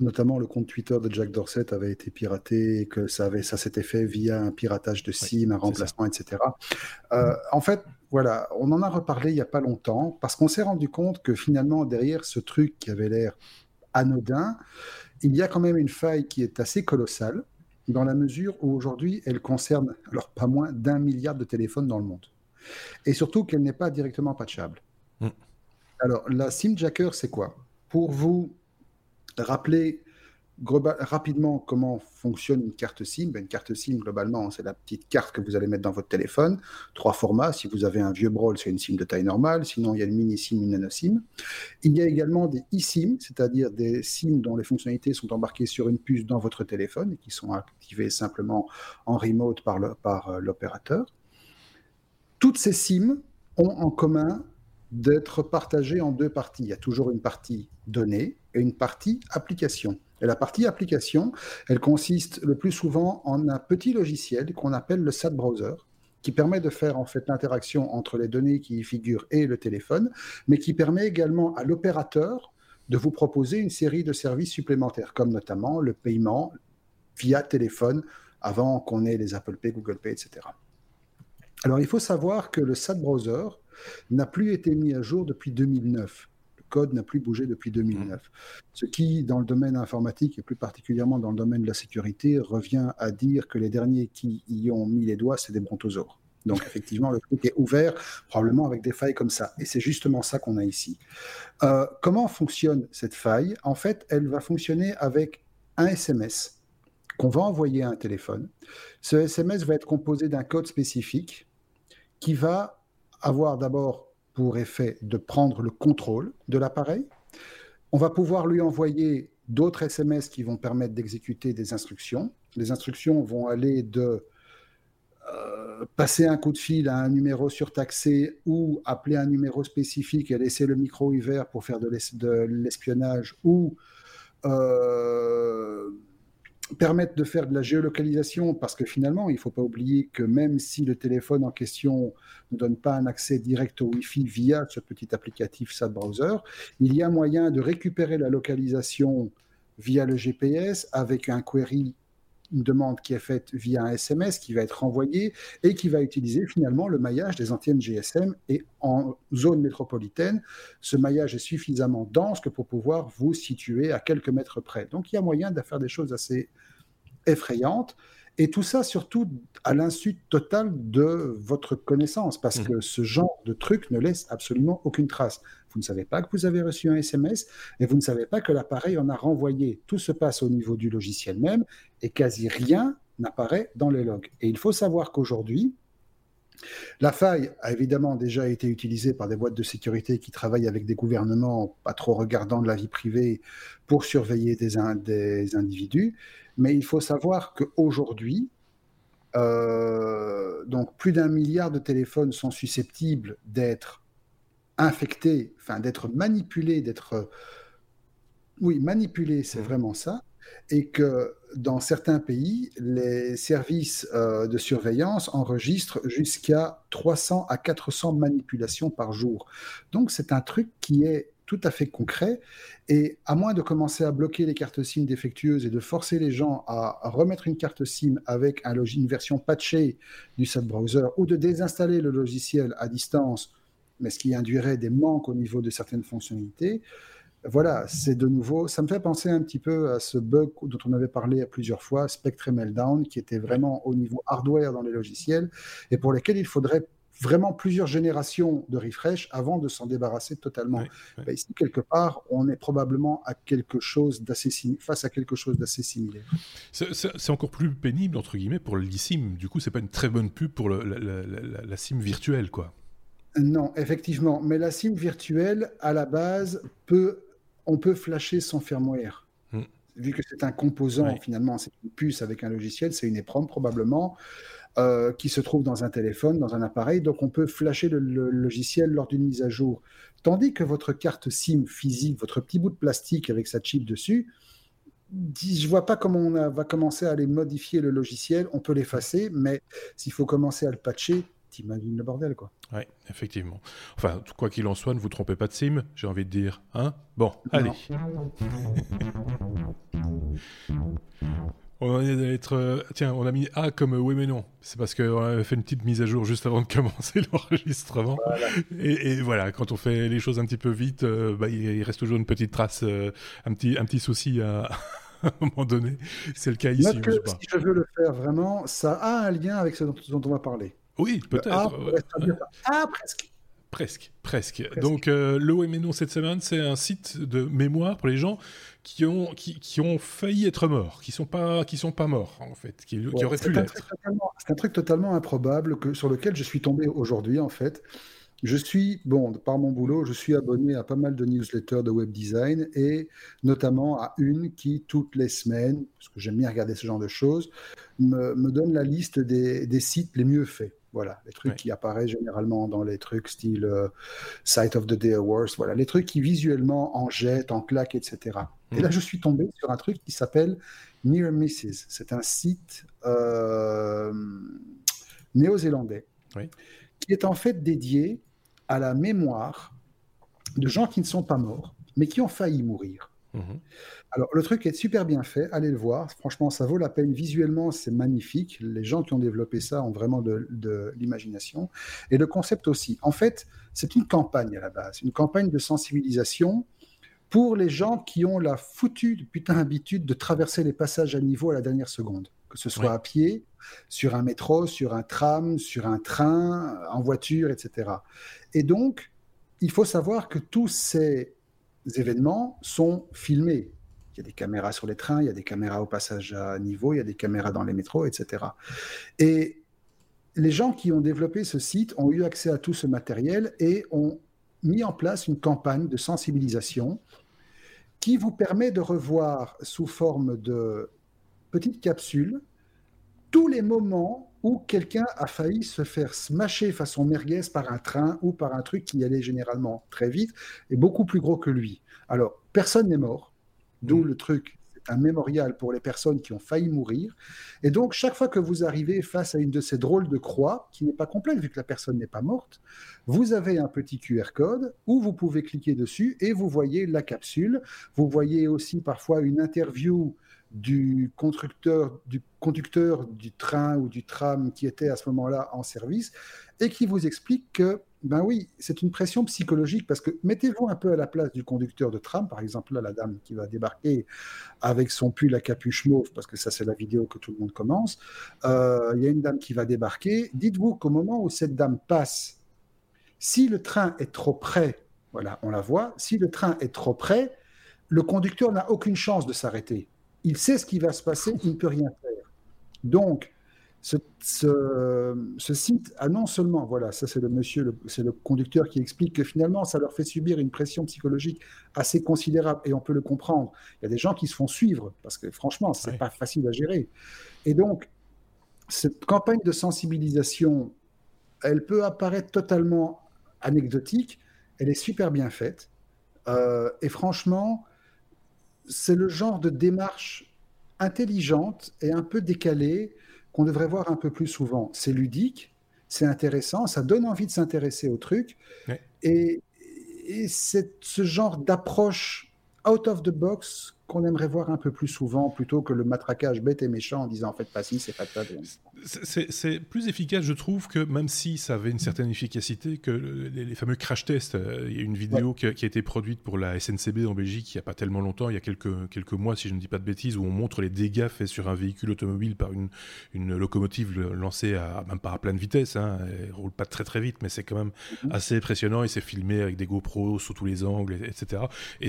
notamment le compte Twitter de Jack Dorset avait été piraté, que ça, avait, ça s'était fait via un piratage de SIM, un remplacement, etc. Euh, en fait, voilà, on en a reparlé il n'y a pas longtemps, parce qu'on s'est rendu compte que finalement, derrière ce truc qui avait l'air anodin, il y a quand même une faille qui est assez colossale, dans la mesure où aujourd'hui, elle concerne alors pas moins d'un milliard de téléphones dans le monde. Et surtout qu'elle n'est pas directement patchable. Mm. Alors, la SIM Jacker, c'est quoi? Pour vous rappeler rapidement comment fonctionne une carte SIM. Ben, une carte SIM, globalement, c'est la petite carte que vous allez mettre dans votre téléphone. Trois formats. Si vous avez un vieux Brawl, c'est une SIM de taille normale. Sinon, il y a une mini SIM, une nano SIM. Il y a également des eSIM, c'est-à-dire des SIM dont les fonctionnalités sont embarquées sur une puce dans votre téléphone et qui sont activées simplement en remote par euh, l'opérateur. Toutes ces SIM ont en commun d'être partagées en deux parties. Il y a toujours une partie donnée et une partie application. Et la partie application, elle consiste le plus souvent en un petit logiciel qu'on appelle le SAT Browser, qui permet de faire en fait l'interaction entre les données qui y figurent et le téléphone, mais qui permet également à l'opérateur de vous proposer une série de services supplémentaires, comme notamment le paiement via téléphone avant qu'on ait les Apple Pay, Google Pay, etc. Alors il faut savoir que le SAT Browser n'a plus été mis à jour depuis 2009 code n'a plus bougé depuis 2009. Mmh. Ce qui, dans le domaine informatique et plus particulièrement dans le domaine de la sécurité, revient à dire que les derniers qui y ont mis les doigts, c'est des brontosaures. Donc [LAUGHS] effectivement, le truc est ouvert, probablement avec des failles comme ça. Et c'est justement ça qu'on a ici. Euh, comment fonctionne cette faille? En fait, elle va fonctionner avec un SMS qu'on va envoyer à un téléphone. Ce SMS va être composé d'un code spécifique qui va avoir d'abord pour effet de prendre le contrôle de l'appareil. On va pouvoir lui envoyer d'autres SMS qui vont permettre d'exécuter des instructions. Les instructions vont aller de euh, passer un coup de fil à un numéro surtaxé ou appeler un numéro spécifique et laisser le micro ouvert pour faire de l'espionnage ou euh, permettre de faire de la géolocalisation parce que finalement, il ne faut pas oublier que même si le téléphone en question ne donne pas un accès direct au Wi-Fi via ce petit applicatif SAT Browser, il y a moyen de récupérer la localisation via le GPS avec un query une demande qui est faite via un SMS qui va être renvoyé et qui va utiliser finalement le maillage des antennes GSM. Et en zone métropolitaine, ce maillage est suffisamment dense que pour pouvoir vous situer à quelques mètres près. Donc il y a moyen de faire des choses assez effrayantes. Et tout ça, surtout à l'insu total de votre connaissance, parce mmh. que ce genre de truc ne laisse absolument aucune trace. Vous ne savez pas que vous avez reçu un SMS et vous ne savez pas que l'appareil en a renvoyé. Tout se passe au niveau du logiciel même et quasi rien n'apparaît dans les logs. Et il faut savoir qu'aujourd'hui, la faille a évidemment déjà été utilisée par des boîtes de sécurité qui travaillent avec des gouvernements pas trop regardants de la vie privée pour surveiller des, des individus. Mais il faut savoir qu'aujourd'hui, euh, donc plus d'un milliard de téléphones sont susceptibles d'être infectés, enfin d'être manipulés, d'être... Oui, manipulés, c'est mmh. vraiment ça. Et que dans certains pays, les services euh, de surveillance enregistrent jusqu'à 300 à 400 manipulations par jour. Donc c'est un truc qui est tout à fait concret. Et à moins de commencer à bloquer les cartes SIM défectueuses et de forcer les gens à, remettre une carte SIM avec un une version patchée du sub-browser ou de désinstaller le logiciel à distance, mais ce qui induirait des manques au niveau de certaines fonctionnalités, voilà, c'est de nouveau, ça me fait penser un petit peu à ce bug dont on avait parlé plusieurs fois, Spectre Meltdown, qui était vraiment au niveau hardware dans les logiciels et pour lesquels il faudrait vraiment plusieurs générations de refresh avant de s'en débarrasser totalement. Ben, ici, quelque part, on est probablement à quelque chose face à quelque chose d'assez similaire. C'est encore plus pénible, entre guillemets, pour l'eSIM. Du coup, c'est pas une très bonne pub pour la, SIM virtuelle, quoi. Non, effectivement. Mais la SIM virtuelle, à la base, peut, on peut flasher son firmware. Hmm. Vu que c'est un composant, finalement, c'est une puce avec un logiciel, c'est une EPROM probablement. Euh, qui se trouve dans un téléphone, dans un appareil. Donc on peut flasher le, logiciel lors d'une mise à jour. Tandis que votre carte SIM physique, votre petit bout de plastique avec sa chip dessus, je vois pas comment on va commencer à aller modifier le logiciel. On peut l'effacer, mais s'il faut commencer à le patcher, t'imagines le bordel, quoi. Oui, effectivement. Enfin, quoi qu'il en soit, ne vous trompez pas de SIM, j'ai envie de dire. Hein bon, allez. [LAUGHS] On être. Euh, tiens, on a mis A comme oui mais non. C'est parce qu'on avait fait une petite mise à jour juste avant de commencer [LAUGHS] l'enregistrement. Et, voilà, quand on fait les choses un petit peu vite, euh, bah, il, reste toujours une petite trace, euh, un, petit, un petit souci à, [LAUGHS] un moment donné. C'est le cas ici. si je veux le faire vraiment, ça a un lien avec ce dont, on va parler. Oui, peut-être. Ah, presque. Presque, presque. Donc, euh, cette semaine, c'est un site de mémoire pour les gens qui ont, qui, qui ont failli être morts, qui sont pas, qui sont pas morts en fait, qui, auraient pu l'être. C'est un truc totalement improbable que, sur lequel je suis tombé aujourd'hui en fait. Je suis, bon, par mon boulot, je suis abonné à pas mal de newsletters de web design et notamment à une qui, toutes les semaines, parce que j'aime bien regarder ce genre de choses, me, me donne la liste des, des sites les mieux faits. Voilà, les trucs qui apparaissent généralement dans les trucs style euh, Site of the Day Awards, voilà, les trucs qui visuellement en jettent, en claquent, etc. Et là, mhm. je suis tombé sur un truc qui s'appelle Near Misses. C'est un site euh, néo-zélandais qui est en fait dédié à la mémoire de gens qui ne sont pas morts, mais qui ont failli mourir. Mhm. Alors, le truc est super bien fait, allez le voir. Franchement, ça vaut la peine. Visuellement, c'est magnifique. Les gens qui ont développé ça ont vraiment de, l'imagination. Et le concept aussi. En fait, c'est une campagne à la base, une campagne de sensibilisation pour les gens qui ont la foutue putain habitude de traverser les passages à niveau à la dernière seconde. Que ce soit à pied, sur un métro, sur un tram, sur un train, en voiture, etc. Et donc, il faut savoir que tous ces événements sont filmés. Il y a des caméras sur les trains, il y a des caméras au passage à niveau, il y a des caméras dans les métros, etc. Et les gens qui ont développé ce site ont eu accès à tout ce matériel et ont mis en place une campagne de sensibilisation qui vous permet de revoir sous forme de petites capsules tous les moments où quelqu'un a failli se faire smasher façon merguez par un train ou par un truc qui allait généralement très vite et beaucoup plus gros que lui. Alors, personne n'est mort, d'où mmh. le truc un mémorial pour les personnes qui ont failli mourir. Et donc, chaque fois que vous arrivez face à une de ces drôles de croix, qui n'est pas complète vu que la personne n'est pas morte, vous avez un petit QR code où vous pouvez cliquer dessus et vous voyez la capsule. Vous voyez aussi parfois une interview du conducteur, du conducteur du train ou du tram qui était à ce moment-là en service et qui vous explique que ben oui, c'est une pression psychologique parce que mettez-vous un peu à la place du conducteur de tram, par exemple là, la dame qui va débarquer avec son pull à capuche mauve, parce que ça c'est la vidéo que tout le monde commence. Euh, il y a une dame qui va débarquer. Dites-vous qu'au moment où cette dame passe, si le train est trop près, voilà, on la voit. Si le train est trop près, le conducteur n'a aucune chance de s'arrêter. Il sait ce qui va se passer, il ne peut rien faire. Donc ce, site a non seulement, voilà, ça c'est le monsieur, c'est le conducteur qui explique que finalement ça leur fait subir une pression psychologique assez considérable et on peut le comprendre. Il y a des gens qui se font suivre parce que franchement, c'est n'est pas facile à gérer. Et donc, cette campagne de sensibilisation, elle peut apparaître totalement anecdotique, elle est super bien faite. Euh, et franchement, c'est le genre de démarche intelligente et un peu décalée qu'on devrait voir un peu plus souvent. C'est ludique, c'est intéressant, ça donne envie de s'intéresser au truc. Et, et c'est ce genre d'approche out of the box qu'on aimerait voir un peu plus souvent plutôt que le matraquage bête et méchant en disant en fait pas si, c'est pas ça. C'est plus efficace, je trouve, que même si ça avait une certaine efficacité, que les, fameux crash tests. Euh, il y a une vidéo qui, a, été produite pour la SNCB en Belgique il n'y a pas tellement longtemps, il y a quelques, quelques mois, si je ne dis pas de bêtises, où on montre les dégâts faits sur un véhicule automobile par une, une locomotive lancée à même pas à pleine vitesse. Hein, elle roule pas très très vite, mais c'est quand même mm-hmm. assez impressionnant et c'est filmé avec des GoPros sous tous les angles, etc. Et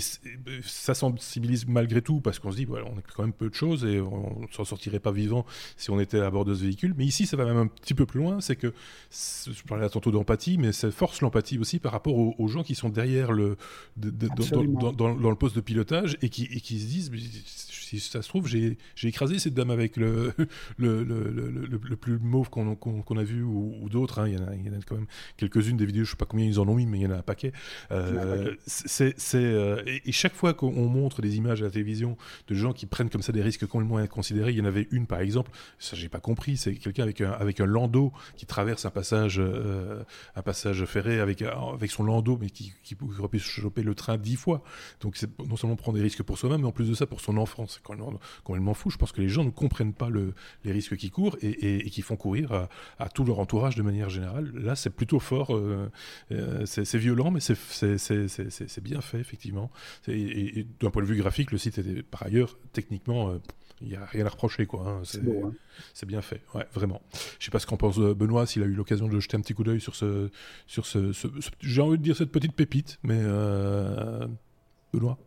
ça sensibilise malgré tout, parce qu'on se dit, voilà, on est quand même peu de choses et on s'en sortirait pas vivant si on était à bord de ce véhicule. Mais ici, ça va même un petit peu plus loin, c'est que, je parlais tantôt d'empathie, mais ça force l'empathie aussi par rapport aux, gens qui sont derrière le, dans, le poste de pilotage et qui, et qui se disent, si ça se trouve, j'ai écrasé cette dame avec le, le, le, le plus mauve qu'on a vu ou, d'autres. Hein. Il, y en a, il y en a quand même quelques-unes des vidéos, je sais pas combien ils en ont mis, mais il y en a un paquet. Euh, c'est euh, et, chaque fois qu'on montre des images à la télévision de gens qui prennent comme ça des risques complètement inconsidérés, il y en avait une par exemple, ça j'ai pas compris, c'est quelqu'un avec un, avec un landau qui traverse un passage, euh, un passage ferré avec, avec son landau, mais qui, qui, aurait pu choper le train dix fois. Donc c'est non seulement prendre des risques pour soi-même, mais en plus de ça pour son enfance quand elle m'en fou. Je pense que les gens ne comprennent pas le, les risques qui courent et, et, qui font courir à, tout leur entourage de manière générale. Là, c'est plutôt fort. Euh, euh, c'est violent, mais c'est bien fait, effectivement. Et, d'un point de vue graphique, le site était par ailleurs techniquement. Euh, il n'y a rien à reprocher, quoi. Hein. Hein. C'est bien fait, ouais, vraiment. Je sais pas ce qu'en pense Benoît, s'il a eu l'occasion de jeter un petit coup d'œil sur ce, sur ce, j'ai envie de dire cette petite pépite, mais Benoît?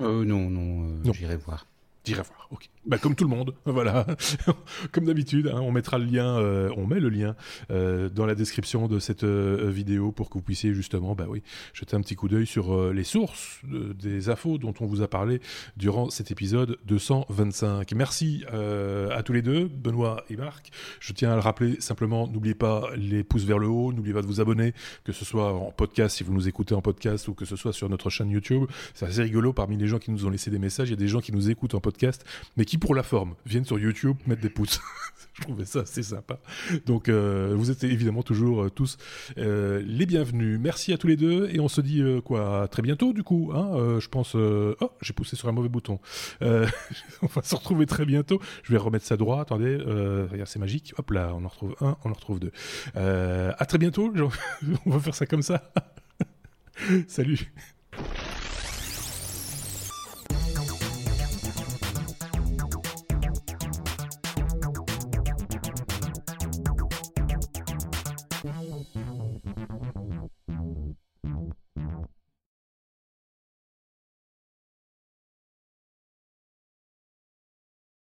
Euh, non, non, euh, j'irai voir. J'irai voir, ok. Bah, comme tout le monde, [LAUGHS] voilà. comme d'habitude, hein, on mettra le lien, euh, on met le lien euh, dans la description de cette euh, vidéo pour que vous puissiez justement, bah oui, jeter un petit coup d'œil sur les sources des infos dont on vous a parlé durant cet épisode 225. Merci à tous les deux, Benoît et Marc. Je tiens à le rappeler simplement, n'oubliez pas les pouces vers le haut, n'oubliez pas de vous abonner, que ce soit en podcast si vous nous écoutez en podcast ou que ce soit sur notre chaîne YouTube. C'est assez rigolo parmi les gens qui nous ont laissé des messages, il y a des gens qui nous écoutent en podcast, mais qui pour la forme, viennent sur YouTube mettre des pouces. [LAUGHS] je trouvais ça assez sympa. Donc, euh, vous êtes évidemment toujours euh, tous euh, les bienvenus. Merci à tous les deux et on se dit quoi très bientôt du coup. Hein, je pense. oh, j'ai poussé sur un mauvais bouton. [LAUGHS] on va se retrouver très bientôt. Je vais remettre ça droit. Attendez, regarde, c'est magique. Hop là, on en retrouve un, on en retrouve deux. à très bientôt. [LAUGHS] on va faire ça comme ça. Salut.